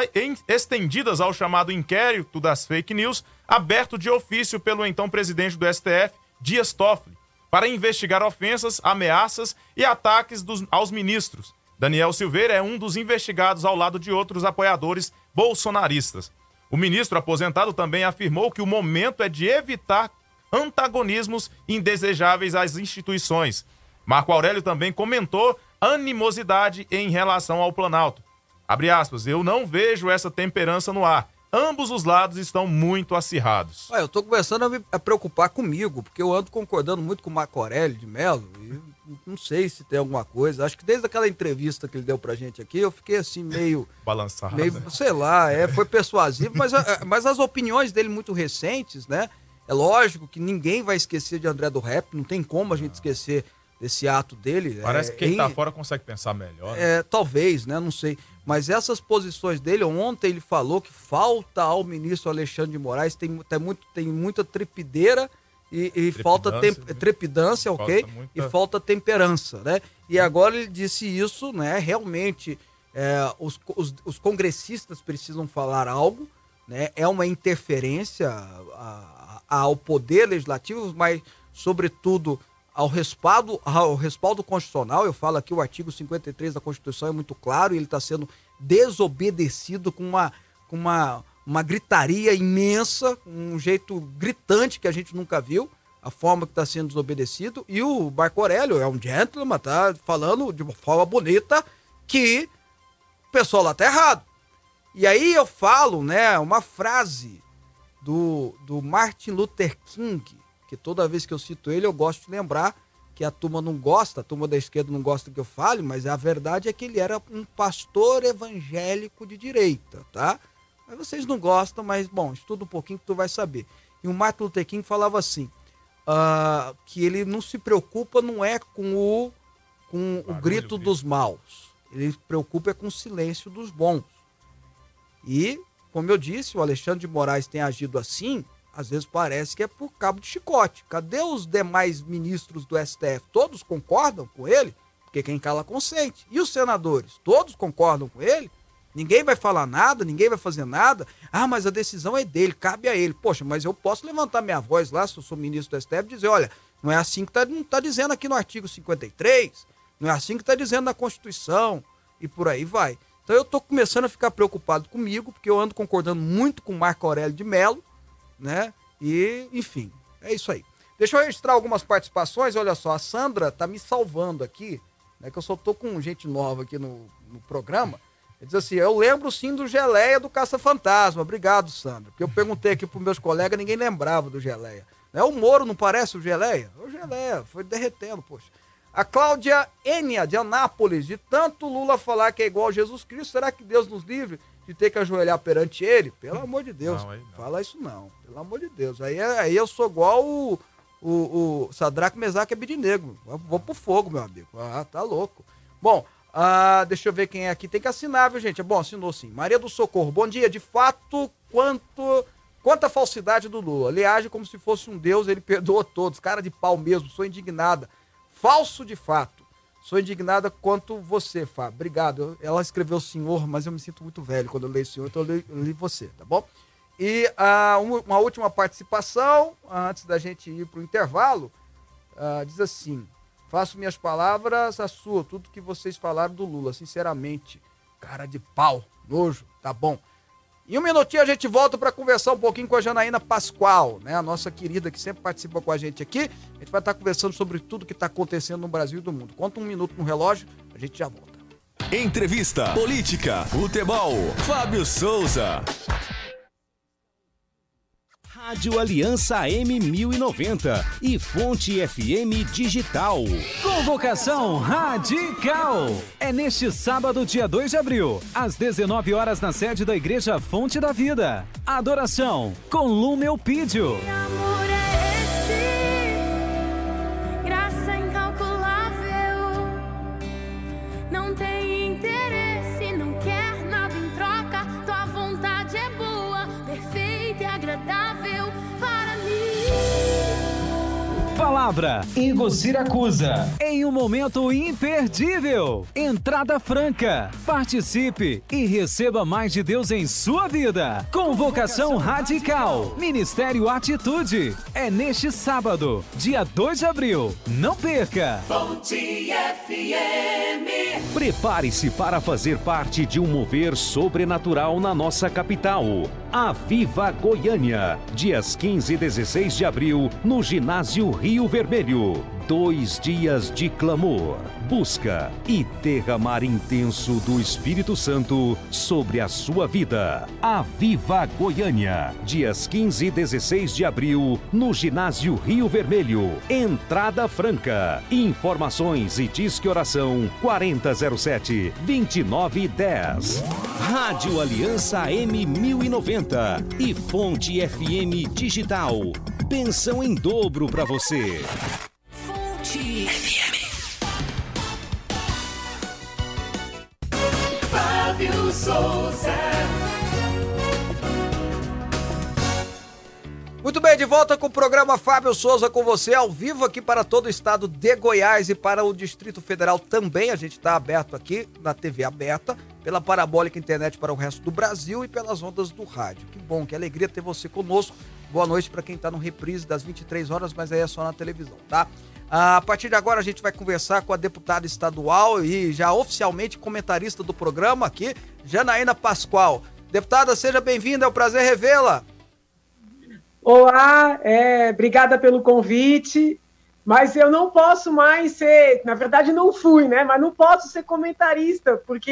estendidas ao chamado inquérito das fake news, aberto de ofício pelo então presidente do STF, Dias Toffoli, para investigar ofensas, ameaças e ataques dos, aos ministros. Daniel Silveira é um dos investigados ao lado de outros apoiadores bolsonaristas. O ministro aposentado também afirmou que o momento é de evitar antagonismos indesejáveis às instituições. Marco Aurélio também comentou animosidade em relação ao Planalto. Abre aspas, eu não vejo essa temperança no ar. Ambos os lados estão muito acirrados. Eu tô começando a me preocupar comigo, porque eu ando concordando muito com o Marco Aurélio de Mello não sei se tem alguma coisa. Acho que desde aquela entrevista que ele deu pra gente aqui, eu fiquei assim meio. [LAUGHS] Balançado. Meio, né? sei lá, é, foi persuasivo, mas, é, mas as opiniões dele muito recentes, né? É lógico que ninguém vai esquecer de André do Rap, não tem como a gente esquecer desse ato dele. Parece é, que quem em, tá fora consegue pensar melhor. Né? É, talvez, né? Não sei. Mas essas posições dele, ontem ele falou que falta ao ministro Alexandre de Moraes, tem, tem, muito, tem muita trepideira e, e falta tem, né? trepidância, ok? Falta muita... E falta temperança, né? E agora ele disse isso, né? Realmente, é, os, os, os, congressistas precisam falar algo, né? É uma interferência a, a, ao poder legislativo, mas, sobretudo, ao respaldo, ao respaldo constitucional. Eu falo aqui, o artigo 53 da Constituição é muito claro e ele está sendo desobedecido com uma, com uma uma gritaria imensa, um jeito gritante que a gente nunca viu, a forma que está sendo desobedecido. E o Marco Aurélio é um gentleman, tá falando de uma forma bonita que o pessoal lá tá errado. E aí eu falo, né, uma frase do, do Martin Luther King, que toda vez que eu cito ele eu gosto de lembrar que a turma não gosta, a turma da esquerda não gosta que eu fale, mas a verdade é que ele era um pastor evangélico de direita, tá? Mas vocês não gostam, mas bom, estuda um pouquinho que tu vai saber. E o Martin Luther King falava assim, uh, que ele não se preocupa não é com o, com o grito dos maus, ele se preocupa é com o silêncio dos bons. E, como eu disse, o Alexandre de Moraes tem agido assim, às vezes parece que é por cabo de chicote. Cadê os demais ministros do STF? Todos concordam com ele? Porque quem cala consente. E os senadores? Todos concordam com ele? Ninguém vai falar nada, ninguém vai fazer nada. Ah, mas a decisão é dele, cabe a ele. Poxa, mas eu posso levantar minha voz lá, se eu sou ministro do STF, e dizer: olha, não é assim que está tá dizendo aqui no artigo 53, não é assim que está dizendo na Constituição, e por aí vai. Então eu estou começando a ficar preocupado comigo, porque eu ando concordando muito com Marco Aurélio de Mello, né? E, enfim, é isso aí. Deixa eu registrar algumas participações. Olha só, a Sandra tá me salvando aqui, né? Que eu só tô com gente nova aqui no, no programa. Ele diz assim: Eu lembro sim do Geleia do Caça-Fantasma. Obrigado, Sandra. Porque eu perguntei aqui pros meus colegas, ninguém lembrava do Geleia. Né? O Moro não parece o Geleia? O Geleia, foi derretendo, poxa. A Cláudia Enia, de Anápolis, de tanto Lula falar que é igual a Jesus Cristo, será que Deus nos livre de ter que ajoelhar perante ele? Pelo amor de Deus, não, não. fala isso não, pelo amor de Deus. Aí, é, aí eu sou igual o, o, o Sadraque Mesaque Abidnego. Vou pro fogo, meu amigo. Ah, tá louco. Bom, ah, deixa eu ver quem é aqui. Tem que assinar, viu, gente? É bom, assinou sim. Maria do Socorro, bom dia. De fato, quanto. Quanta falsidade do Lula. Ele age como se fosse um deus, ele perdoa todos. Cara de pau mesmo, sou indignada. Falso de fato. Sou indignada quanto você, Fábio. Obrigado. Ela escreveu senhor, mas eu me sinto muito velho quando eu leio senhor, então eu li, eu li você, tá bom? E uh, uma última participação, uh, antes da gente ir para o intervalo, uh, diz assim: faço minhas palavras a sua, tudo que vocês falaram do Lula, sinceramente. Cara de pau, nojo, tá bom. Em um minutinho a gente volta para conversar um pouquinho com a Janaína Pascoal, né? A nossa querida que sempre participa com a gente aqui. A gente vai estar conversando sobre tudo que está acontecendo no Brasil e do mundo. Conta um minuto no relógio, a gente já volta. Entrevista, política, futebol. Fábio Souza. Rádio Aliança M1090 e Fonte FM Digital. Convocação radical. É neste sábado, dia 2 de abril, às 19 horas na sede da Igreja Fonte da Vida. Adoração com Lumeu Pídio. Palavra. Igor Siracusa. Em um momento imperdível. Entrada franca. Participe e receba mais de Deus em sua vida. Convocação radical. Ministério Atitude. É neste sábado, dia 2 de abril. Não perca. Fonte FM. Prepare-se para fazer parte de um mover sobrenatural na nossa capital. A Viva Goiânia. Dias 15 e 16 de abril, no Ginásio Rio Vermelho. Dois dias de clamor, busca e derramar intenso do Espírito Santo sobre a sua vida. A Viva Goiânia, dias 15 e 16 de abril, no Ginásio Rio Vermelho. Entrada franca. Informações e disque oração 4007 2910. Rádio Aliança M1090 e Fonte FM Digital. Pensão em dobro para você. Bem, de volta com o programa Fábio Souza com você, ao vivo aqui para todo o estado de Goiás e para o Distrito Federal também. A gente está aberto aqui na TV aberta, pela parabólica internet para o resto do Brasil e pelas ondas do rádio. Que bom, que alegria ter você conosco. Boa noite para quem está no reprise das 23 horas, mas aí é só na televisão, tá? A partir de agora a gente vai conversar com a deputada estadual e já oficialmente comentarista do programa aqui, Janaína Pascoal. Deputada, seja bem-vinda, é um prazer revê-la. Olá, é, obrigada pelo convite, mas eu não posso mais ser, na verdade não fui, né? Mas não posso ser comentarista, porque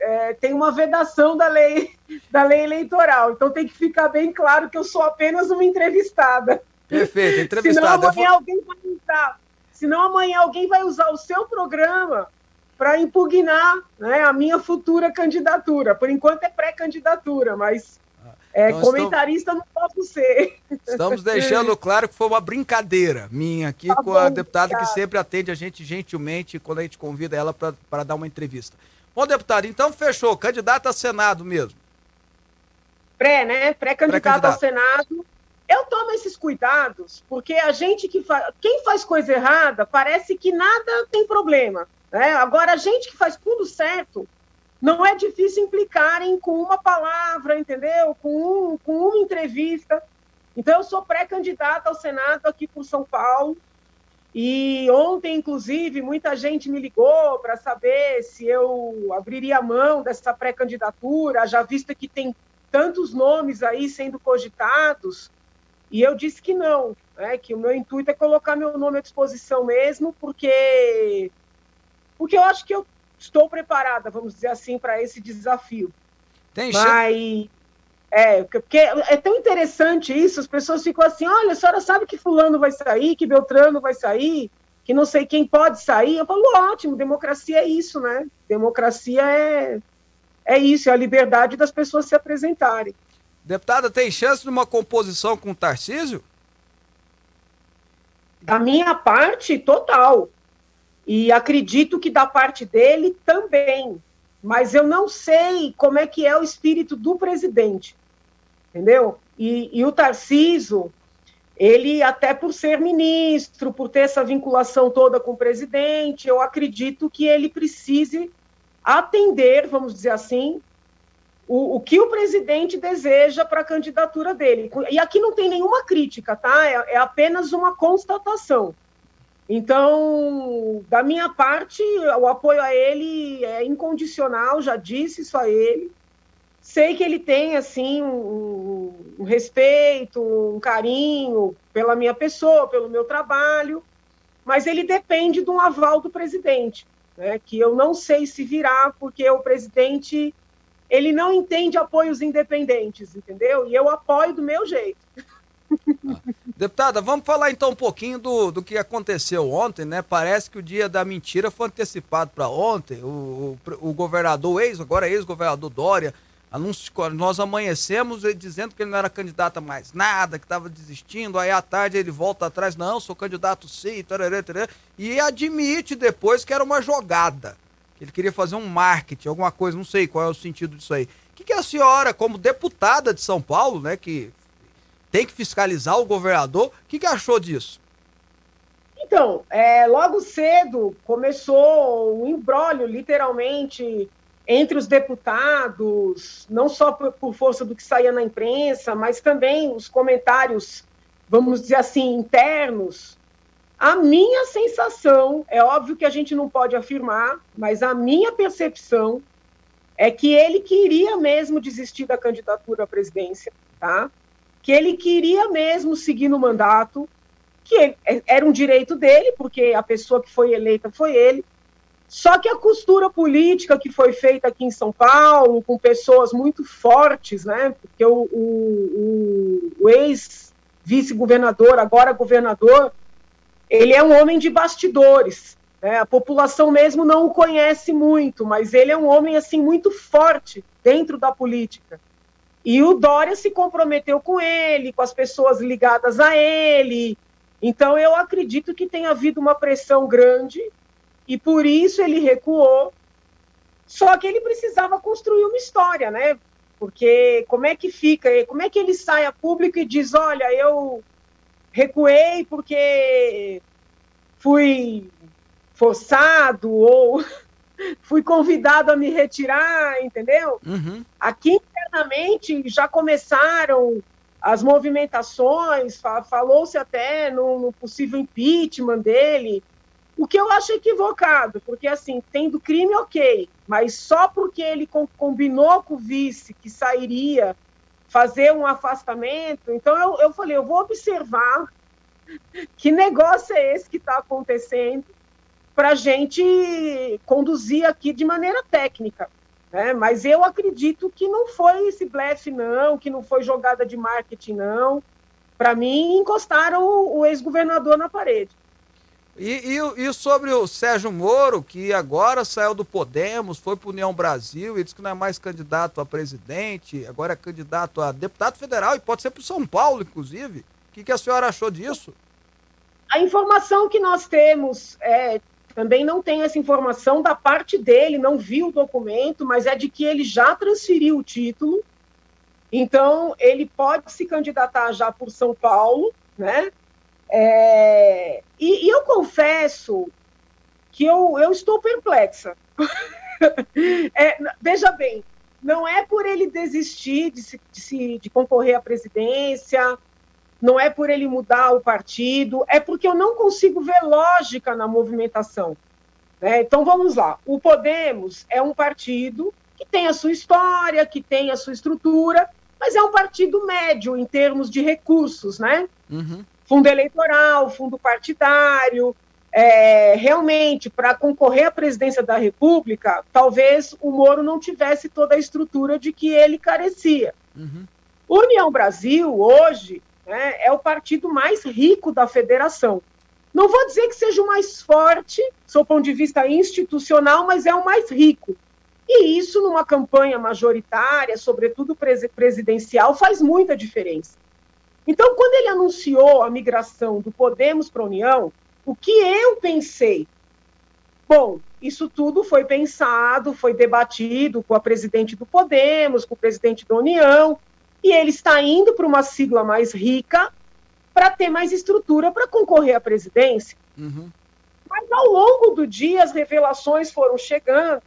é, tem uma vedação da lei, [LAUGHS] da lei eleitoral. Então tem que ficar bem claro que eu sou apenas uma entrevistada. Perfeito, [LAUGHS] entrevistada. Senão amanhã alguém vai entrar. Senão amanhã alguém vai usar o seu programa para impugnar né, a minha futura candidatura. Por enquanto é pré-candidatura, mas é, então, comentarista estamos... não posso ser. Estamos deixando [LAUGHS] claro que foi uma brincadeira minha aqui tá com bom, a deputada cara. que sempre atende a gente gentilmente quando a gente convida ela para dar uma entrevista. Bom, deputado, então fechou. Candidato a Senado mesmo. Pré, né? Pré-candidato Pré ao Senado. Eu tomo esses cuidados porque a gente que faz. Quem faz coisa errada parece que nada tem problema. Né? Agora, a gente que faz tudo certo não é difícil implicarem com uma palavra, entendeu? Com, um, com uma entrevista. Então, eu sou pré-candidata ao Senado aqui por São Paulo. E ontem, inclusive, muita gente me ligou para saber se eu abriria mão dessa pré-candidatura, já visto que tem tantos nomes aí sendo cogitados. E eu disse que não, né, que o meu intuito é colocar meu nome à disposição mesmo, porque, porque eu acho que eu estou preparada, vamos dizer assim, para esse desafio. Tem Mas, é, porque é tão interessante isso, as pessoas ficam assim, olha, a senhora sabe que fulano vai sair, que Beltrano vai sair, que não sei quem pode sair. Eu falo, ótimo, democracia é isso, né? Democracia é, é isso, é a liberdade das pessoas se apresentarem. Deputada, tem chance de uma composição com o Tarcísio? Da minha parte, total. E acredito que da parte dele também. Mas eu não sei como é que é o espírito do presidente. Entendeu? E, e o Tarciso, ele, até por ser ministro, por ter essa vinculação toda com o presidente, eu acredito que ele precise atender, vamos dizer assim, o, o que o presidente deseja para a candidatura dele. E aqui não tem nenhuma crítica, tá? É, é apenas uma constatação. Então, da minha parte, o apoio a ele é incondicional, já disse isso a ele. Sei que ele tem, assim, um, um respeito, um carinho pela minha pessoa, pelo meu trabalho, mas ele depende de um aval do presidente, né, que eu não sei se virá, porque o presidente ele não entende apoios independentes, entendeu? E eu apoio do meu jeito. Deputada, vamos falar então um pouquinho do, do que aconteceu ontem, né? Parece que o dia da mentira foi antecipado para ontem. O, o, o, governador, ex, agora ex-governador Dória, anunciou, nós amanhecemos dizendo que ele não era candidato a mais nada, que estava desistindo. Aí à tarde ele volta atrás, não, sou candidato sim, tarará, tarará, e admite depois que era uma jogada. Que ele queria fazer um marketing, alguma coisa, não sei qual é o sentido disso aí. O que, que a senhora, como deputada de São Paulo, né, que tem que fiscalizar o governador. O que, que achou disso? Então, é, logo cedo começou um embrólio, literalmente, entre os deputados, não só por, por, força do que saía na imprensa, mas também os comentários, vamos dizer assim, internos. A minha sensação, é óbvio que a gente não pode afirmar, mas a minha percepção é que ele queria mesmo desistir da candidatura à presidência, tá? Que ele queria mesmo seguir no mandato, que é, era um direito dele, porque a pessoa que foi eleita foi ele. Só que a costura política que foi feita aqui em São Paulo, com pessoas muito fortes, né? Porque o, o, o ex-vice-governador, agora governador, ele é um homem de bastidores. Né? A população mesmo não o conhece muito, mas ele é um homem assim muito forte dentro da política. E o Dória se comprometeu com ele, com as pessoas ligadas a ele. Então, eu acredito que tem havido uma pressão grande e por isso ele recuou. Só que ele precisava construir uma história, né? Porque como é que fica? Como é que ele sai a público e diz: olha, eu recuei porque fui forçado ou fui convidado a me retirar, entendeu? Uhum. Aqui internamente já começaram as movimentações, falou-se até no, no, possível impeachment dele, o que eu acho equivocado, porque assim, tendo crime, ok, mas só porque ele combinou com o vice que sairia fazer um afastamento, então eu, eu falei, eu vou observar [LAUGHS] que negócio é esse que está acontecendo, para a gente conduzir aqui de maneira técnica. Né? Mas eu acredito que não foi esse blefe, não, que não foi jogada de marketing, não. Para mim, encostaram o, o ex-governador na parede. E, e, e, sobre o Sérgio Moro, que agora saiu do Podemos, foi para União Brasil e disse que não é mais candidato a presidente, agora é candidato a deputado federal e pode ser para São Paulo, inclusive. O que, que a senhora achou disso? A informação que nós temos, é, também não tem essa informação da parte dele, não vi o documento, mas é de que ele já transferiu o título, então ele pode se candidatar já por São Paulo, né? É, e, e, eu confesso que eu, eu estou perplexa. [LAUGHS] é, veja bem, não é por ele desistir de, se, de, se, de concorrer à presidência, não é por ele mudar o partido, é porque eu não consigo ver lógica na movimentação. Né? Então vamos lá. O Podemos é um partido que tem a sua história, que tem a sua estrutura, mas é um partido médio em termos de recursos, né? Uhum fundo eleitoral, fundo partidário. É, realmente, para concorrer à presidência da República, talvez o Moro não tivesse toda a estrutura de que ele carecia. Uhum. União Brasil, hoje, né, é o partido mais rico da federação. Não vou dizer que seja o mais forte, do ponto de vista institucional, mas é o mais rico. E isso, numa campanha majoritária, sobretudo presidencial, faz muita diferença. Então, quando ele anunciou a migração do Podemos para a União, o que eu pensei? Bom, isso tudo foi pensado, foi debatido com a presidente do Podemos, com o presidente da União, e ele está indo para uma sigla mais rica para ter mais estrutura para concorrer à presidência. Uhum. Mas ao longo do dia as revelações foram chegando,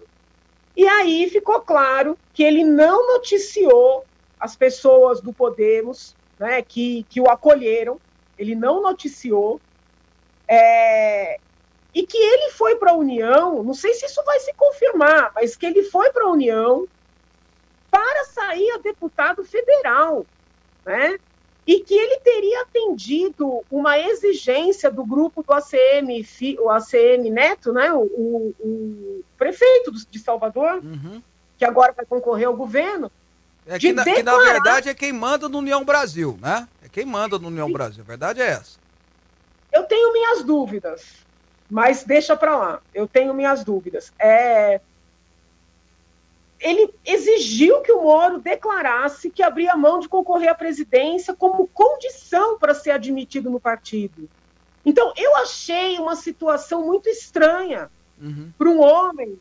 e aí ficou claro que ele não noticiou as pessoas do Podemos né, que, que o acolheram, ele não noticiou, é, e que ele foi para a União, não sei se isso vai se confirmar, mas que ele foi para a União para sair a deputado federal, né? E que ele teria atendido uma exigência do grupo do ACM, o ACM Neto, né? O, o, o prefeito de Salvador, uhum. que agora vai concorrer ao governo, é que, na, que, na, verdade é quem manda no União Brasil, né? É quem manda no União Sim. Brasil. A verdade é essa. Eu tenho minhas dúvidas, mas deixa para lá. Eu tenho minhas dúvidas. É... Ele exigiu que o Moro declarasse que abria mão de concorrer à presidência como condição para ser admitido no partido. Então, eu achei uma situação muito estranha uhum. para um homem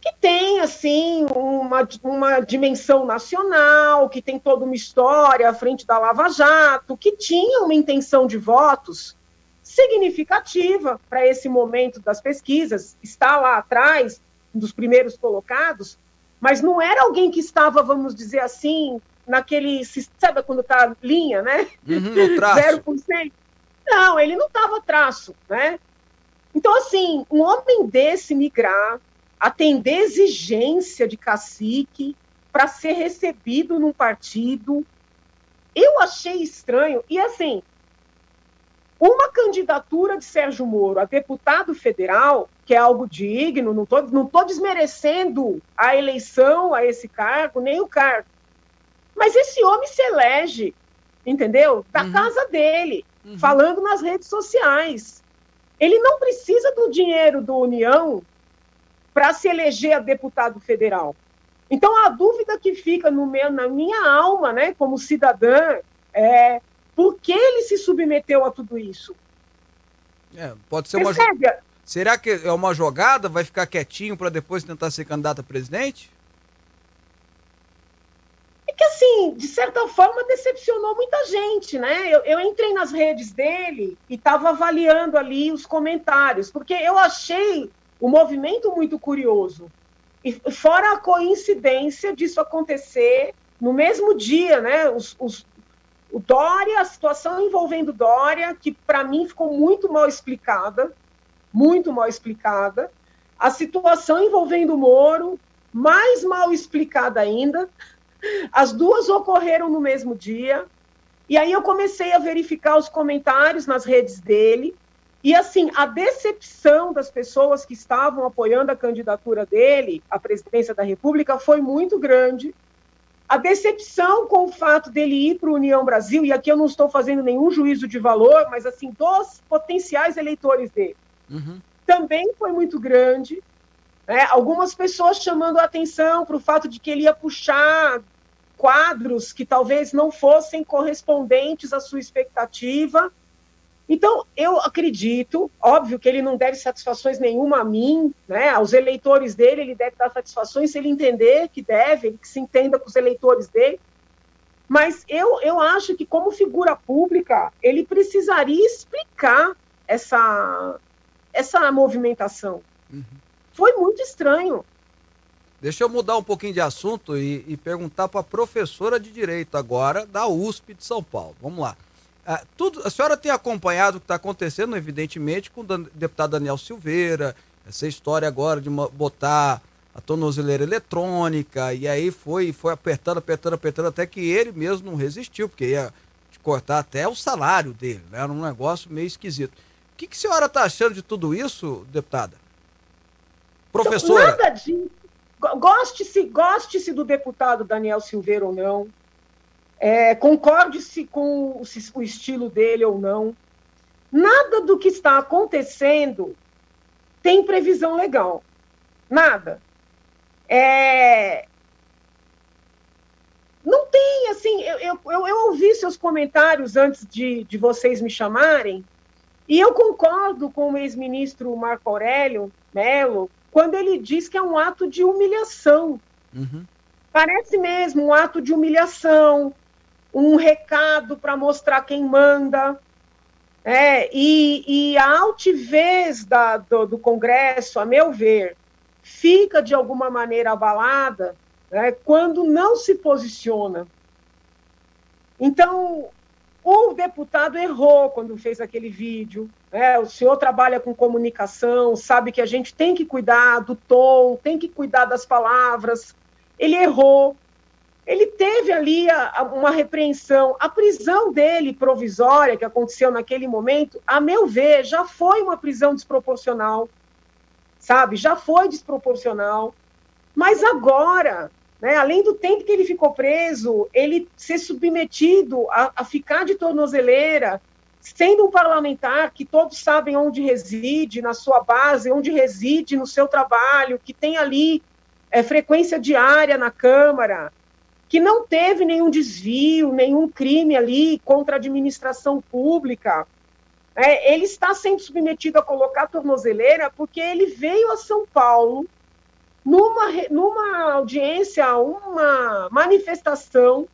que tem assim uma, uma dimensão nacional, que tem toda uma história à frente da Lava Jato, que tinha uma intenção de votos significativa para esse momento das pesquisas, está lá atrás, um dos primeiros colocados, mas não era alguém que estava, vamos dizer assim, naquele, sabe quando está linha, né? Uhum, traço. [LAUGHS] 0%. Não, ele não estava traço, né? Então, assim, um homem desse migrar, atender exigência de cacique para ser recebido num partido. Eu achei estranho. E assim, uma candidatura de Sérgio Moro a deputado federal, que é algo digno, não estou não tô desmerecendo a eleição a esse cargo, nem o cargo. Mas esse homem se elege, entendeu? Da uhum. casa dele, uhum. falando nas redes sociais. Ele não precisa do dinheiro do União para se eleger a deputado federal. Então, a dúvida que fica no meu, na minha alma, né, como cidadã, é por que ele se submeteu a tudo isso? É, pode ser uma. Será que é uma jogada? Vai ficar quietinho para depois tentar ser candidato a presidente? É que, assim, de certa forma, decepcionou muita gente, né? Eu, eu entrei nas redes dele e estava avaliando ali os comentários, porque eu achei um movimento muito curioso. E fora a coincidência disso acontecer no mesmo dia, né? Os, os, o Dória, a situação envolvendo Dória, que para mim ficou muito mal explicada, muito mal explicada. A situação envolvendo Moro, mais mal explicada ainda. As duas ocorreram no mesmo dia. E aí eu comecei a verificar os comentários nas redes dele. E assim, a decepção das pessoas que estavam apoiando a candidatura dele à presidência da República foi muito grande. A decepção com o fato dele ir para a União Brasil, e aqui eu não estou fazendo nenhum juízo de valor, mas assim, dos potenciais eleitores dele. uhum. também foi muito grande. Né? Algumas pessoas chamando a atenção para o fato de que ele ia puxar quadros que talvez não fossem correspondentes à sua expectativa. Então, eu acredito, óbvio que ele não deve satisfações nenhuma a mim, né? aos eleitores dele, ele deve dar satisfações se ele entender que deve, ele que se entenda com os eleitores dele. Mas eu, eu acho que, como figura pública, ele precisaria explicar essa, essa movimentação. Uhum. Foi muito estranho. Deixa eu mudar um pouquinho de assunto e, e perguntar para a professora de Direito agora da USP de São Paulo. Vamos lá. Ah, tudo, a senhora tem acompanhado o que está acontecendo, evidentemente, com o deputado Daniel Silveira, essa história agora de botar a tornozeleira eletrônica, e aí foi, foi apertando, apertando, apertando, até que ele mesmo não resistiu, porque ia cortar até o salário dele, né? Era um negócio meio esquisito. O que, que a senhora está achando de tudo isso, deputada? Professora. Nada disso. Goste-se goste do deputado Daniel Silveira ou não, é, concorde-se com o, o estilo dele ou não, nada do que está acontecendo tem previsão legal. Nada. É... Não tem, assim, eu, eu, eu, ouvi seus comentários antes de, de vocês me chamarem, e eu concordo com o ex-ministro Marco Aurélio Melo quando ele diz que é um ato de humilhação. Uhum. Parece mesmo um ato de humilhação, um recado para mostrar quem manda. É, e, e a altivez da, do, do Congresso, a meu ver, fica de alguma maneira abalada né, quando não se posiciona. Então, o deputado errou quando fez aquele vídeo. Né? O senhor trabalha com comunicação, sabe que a gente tem que cuidar do tom, tem que cuidar das palavras. Ele errou. Ele teve ali a, a, uma repreensão. A prisão dele provisória, que aconteceu naquele momento, a meu ver, já foi uma prisão desproporcional sabe? Já foi desproporcional. Mas agora, né, além do tempo que ele ficou preso, ele ser submetido a, a ficar de tornozeleira, sendo um parlamentar que todos sabem onde reside, na sua base, onde reside no seu trabalho, que tem ali é, frequência diária na Câmara, que não teve nenhum desvio, nenhum crime ali contra a administração pública, é, ele está sendo submetido a colocar a tornozeleira porque ele veio a São Paulo numa, numa audiência, uma manifestação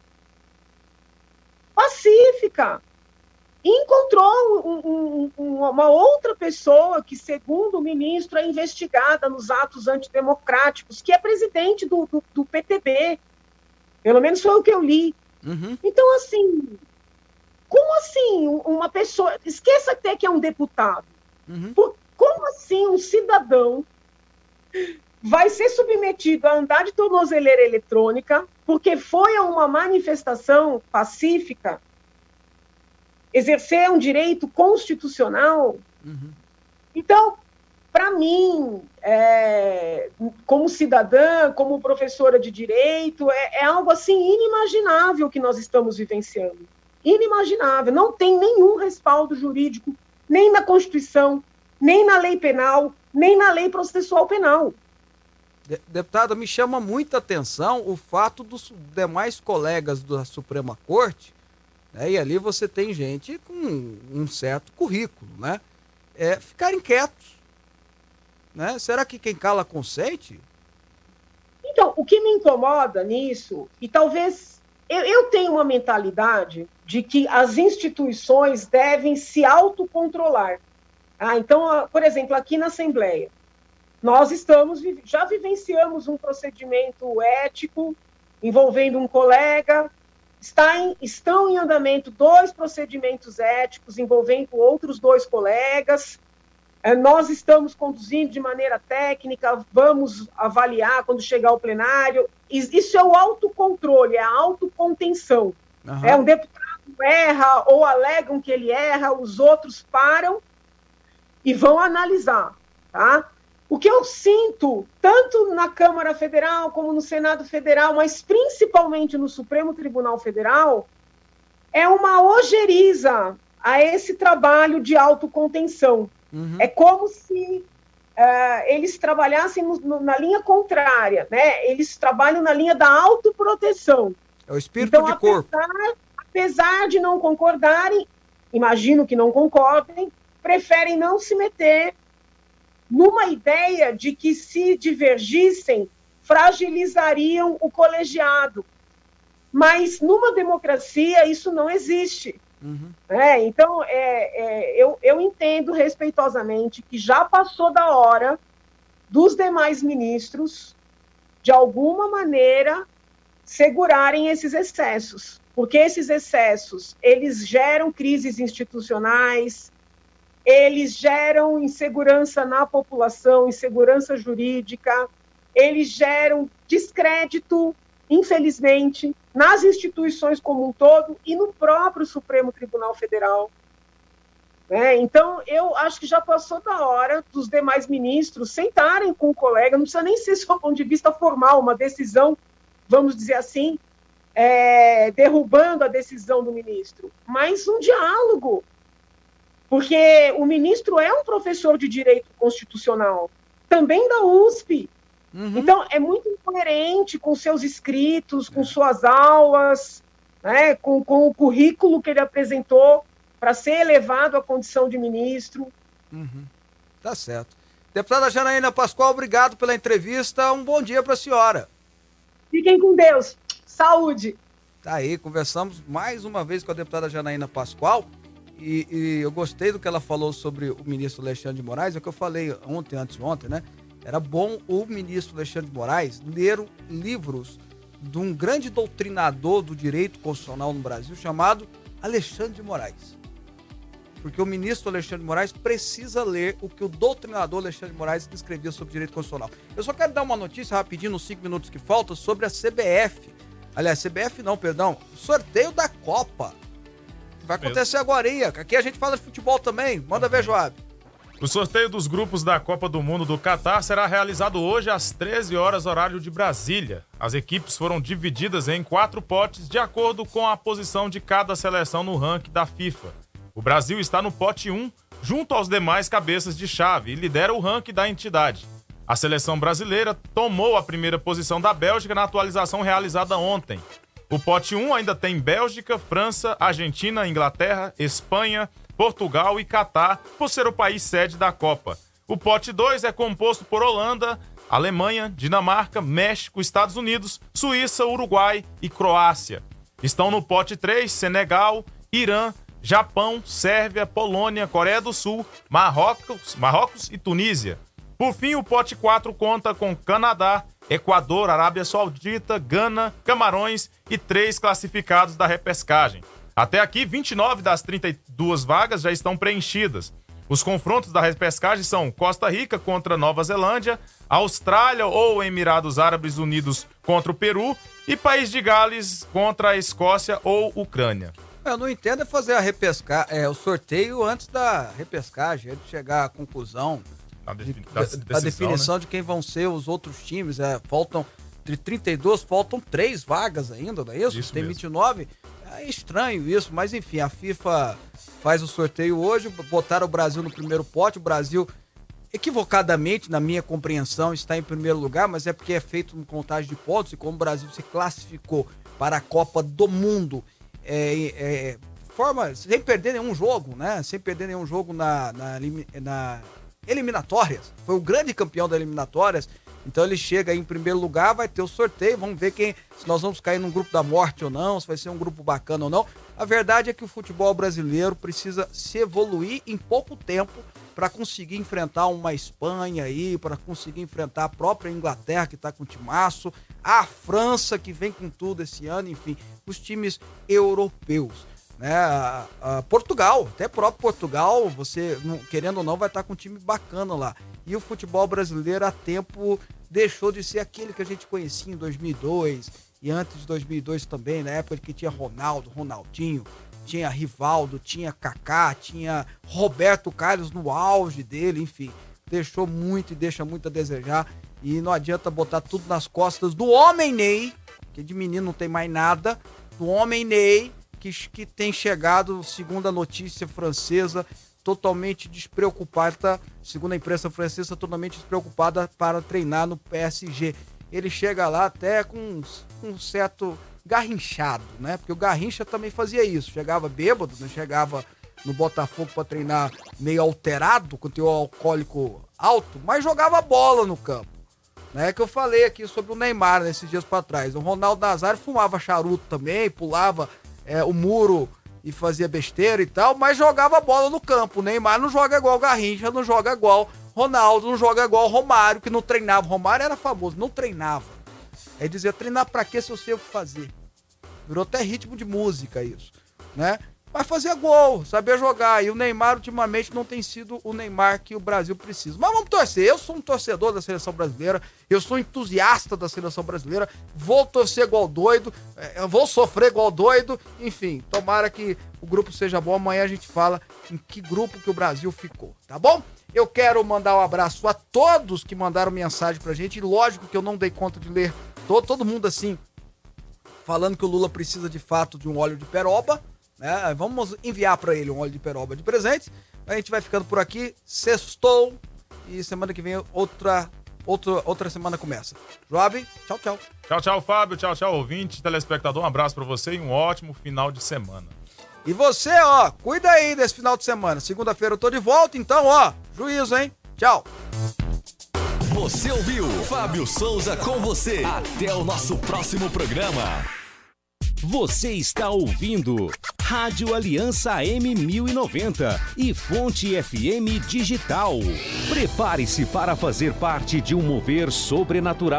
pacífica. E encontrou um, um, uma outra pessoa que, segundo o ministro, é investigada nos atos antidemocráticos, que é presidente do, do, do PTB. Pelo menos foi o que eu li. Uhum. Então, assim, como assim uma pessoa. Esqueça até que é um deputado. Uhum. Por, como assim um cidadão vai ser submetido a andar de tornozeleira eletrônica porque foi a uma manifestação pacífica, exercer um direito constitucional? Uhum. Então, para mim, é, como cidadã, como professora de direito, é, é algo assim inimaginável que nós estamos vivenciando inimaginável. Não tem nenhum respaldo jurídico, nem na Constituição, nem na lei penal, nem na lei processual penal. Deputada, me chama muita atenção o fato dos demais colegas da Suprema Corte, né, e ali você tem gente com um certo currículo, né, é, ficarem quietos. Né? Será que quem cala consente? Então, o que me incomoda nisso, e talvez eu, eu tenho uma mentalidade de que as instituições devem se autocontrolar. Ah, então, por exemplo, aqui na Assembleia, nós estamos já vivenciamos um procedimento ético envolvendo um colega, está em, estão em andamento dois procedimentos éticos envolvendo outros dois colegas. É, nós estamos conduzindo de maneira técnica, vamos avaliar quando chegar ao plenário. Isso é o autocontrole, é a autocontenção. Uhum. É um deputado erra ou alegam que ele erra, os outros param e vão analisar, tá? O que eu sinto, tanto na Câmara Federal como no Senado Federal, mas principalmente no Supremo Tribunal Federal, é uma ojeriza a esse trabalho de autocontenção. Uhum. É como se uh, eles trabalhassem no, na linha contrária, né? Eles trabalham na linha da autoproteção. É o espírito então, de apesar, corpo. Apesar de não concordarem, imagino que não concordem, preferem não se meter numa ideia de que se divergissem, fragilizariam o colegiado. Mas numa democracia isso não existe. Uhum. É, então, é, é, eu, eu entendo respeitosamente que já passou da hora dos demais ministros, de alguma maneira, segurarem esses excessos, porque esses excessos eles geram crises institucionais, eles geram insegurança na população, insegurança jurídica, eles geram descrédito infelizmente, nas instituições como um todo e no próprio Supremo Tribunal Federal. É, então, eu acho que já passou da hora dos demais ministros sentarem com o colega, não precisa nem ser [LAUGHS] do ponto de vista formal, uma decisão, vamos dizer assim, é, derrubando a decisão do ministro, mas um diálogo. Porque o ministro é um professor de direito constitucional, também da USP, Uhum. Então, é muito incoerente com seus escritos, com é. suas aulas, né, com, com o currículo que ele apresentou para ser elevado à condição de ministro. Uhum. Tá certo. Deputada Janaína Pascoal, obrigado pela entrevista. Um bom dia para a senhora. Fiquem com Deus. Saúde. Tá aí, conversamos mais uma vez com a deputada Janaína Pascoal. E, e, eu gostei do que ela falou sobre o ministro Alexandre de Moraes, é o que eu falei ontem, antes de ontem, né? Era bom o ministro Alexandre de Moraes ler livros de um grande doutrinador do direito constitucional no Brasil chamado Alexandre de Moraes. Porque o ministro Alexandre de Moraes precisa ler o que o doutrinador Alexandre de Moraes escrevia sobre direito constitucional. Eu só quero dar uma notícia rapidinho, nos cinco minutos que faltam, sobre a CBF. Aliás, CBF não, perdão. Sorteio da Copa. Vai acontecer agora. Aqui a gente fala de futebol também. Manda ver, Joab. O sorteio dos grupos da Copa do Mundo do Catar será realizado hoje às 13 horas, horário de Brasília. As equipes foram divididas em quatro potes de acordo com a posição de cada seleção no ranking da FIFA. O Brasil está no pote 1, junto aos demais cabeças de chave, e lidera o ranking da entidade. A seleção brasileira tomou a primeira posição da Bélgica na atualização realizada ontem. O pote 1 ainda tem Bélgica, França, Argentina, Inglaterra, Espanha, Portugal e Catar, por ser o país sede da Copa. O pote 2 é composto por Holanda, Alemanha, Dinamarca, México, Estados Unidos, Suíça, Uruguai e Croácia. Estão no pote 3 Senegal, Irã, Japão, Sérvia, Polônia, Coreia do Sul, Marrocos, Marrocos e Tunísia. Por fim, o pote 4 conta com Canadá, Equador, Arábia Saudita, Gana, Camarões e três classificados da repescagem. Até aqui, 29 das 32 vagas já estão preenchidas. Os confrontos da repescagem são Costa Rica contra Nova Zelândia, Austrália ou Emirados Árabes Unidos contra o Peru e País de Gales contra a Escócia ou Ucrânia. Eu não entendo é fazer a repescar, é, o sorteio antes da repescagem, antes de chegar à conclusão, a, de, da, decisão, a definição né? de quem vão ser os outros times. É, faltam de 32, faltam três vagas ainda, não é isso? isso Tem mesmo. 29. É estranho isso, mas enfim, a FIFA faz o sorteio hoje, botaram o Brasil no primeiro pote, o Brasil equivocadamente, na minha compreensão, está em primeiro lugar, mas é porque é feito uma contagem de pontos e como o Brasil se classificou para a Copa do Mundo é, é, forma sem perder nenhum jogo, né? Sem perder nenhum jogo na, na, na eliminatórias. Foi o grande campeão das eliminatórias. Então ele chega aí em primeiro lugar, vai ter o sorteio, vamos ver quem se nós vamos cair num grupo da morte ou não, se vai ser um grupo bacana ou não. A verdade é que o futebol brasileiro precisa se evoluir em pouco tempo para conseguir enfrentar uma Espanha aí, para conseguir enfrentar a própria Inglaterra que está com timaço, a França que vem com tudo esse ano, enfim, os times europeus. Né, a, a Portugal, até próprio Portugal, você querendo ou não vai estar com um time bacana lá. E o futebol brasileiro há tempo deixou de ser aquele que a gente conhecia em 2002 e antes de 2002 também, na época que tinha Ronaldo, Ronaldinho, tinha Rivaldo, tinha Kaká, tinha Roberto Carlos no auge dele, enfim, deixou muito e deixa muito a desejar. E não adianta botar tudo nas costas do homem Ney, que de menino não tem mais nada, do homem Ney, que, que tem chegado, segundo a notícia francesa, totalmente despreocupada, segundo a imprensa francesa, totalmente despreocupada para treinar no PSG. Ele chega lá até com um, certo garrinchado, né? Porque o Garrincha também fazia isso, chegava bêbado, não né? chegava no Botafogo para treinar meio alterado, com teu alcoólico alto, mas jogava bola no campo. Né, que eu falei aqui sobre o Neymar nesses dias para trás. O Ronaldo Nazário fumava charuto também, pulava é, o muro e fazia besteira e tal, mas jogava bola no campo. Neymar não joga igual Garrincha, não joga igual Ronaldo, não joga igual Romário, que não treinava. Romário era famoso, não treinava. Aí dizia, treinar pra quê se eu sei o que fazer? Virou até ritmo de música isso, né? Mas fazia gol, sabia jogar. E o Neymar ultimamente não tem sido o Neymar que o Brasil precisa. Mas vamos torcer. Eu sou um torcedor da seleção brasileira. Eu sou entusiasta da seleção brasileira. Vou torcer igual doido. É, vou sofrer igual doido. Enfim, tomara que o grupo seja bom. Amanhã a gente fala em que grupo que o Brasil ficou, tá bom? Eu quero mandar um abraço a todos que mandaram mensagem pra gente. E lógico que eu não dei conta de ler todo, todo mundo assim, falando que o Lula precisa de fato de um óleo de peroba. Né? Vamos enviar para ele um óleo de peroba de presente. A gente vai ficando por aqui. Sextou. E semana que vem outra, outra, outra semana começa. Joab, tchau, tchau. Tchau, tchau, Fábio. Tchau, tchau, ouvinte, telespectador. Um abraço para você e um ótimo final de semana. E você, ó, cuida aí desse final de semana. Segunda-feira eu tô de volta, então, ó, juízo, hein? Tchau. Você ouviu Fábio Souza com você. Até o nosso próximo programa. Você está ouvindo Rádio Aliança M1090 e Fonte FM Digital. Prepare-se para fazer parte de um mover sobrenatural.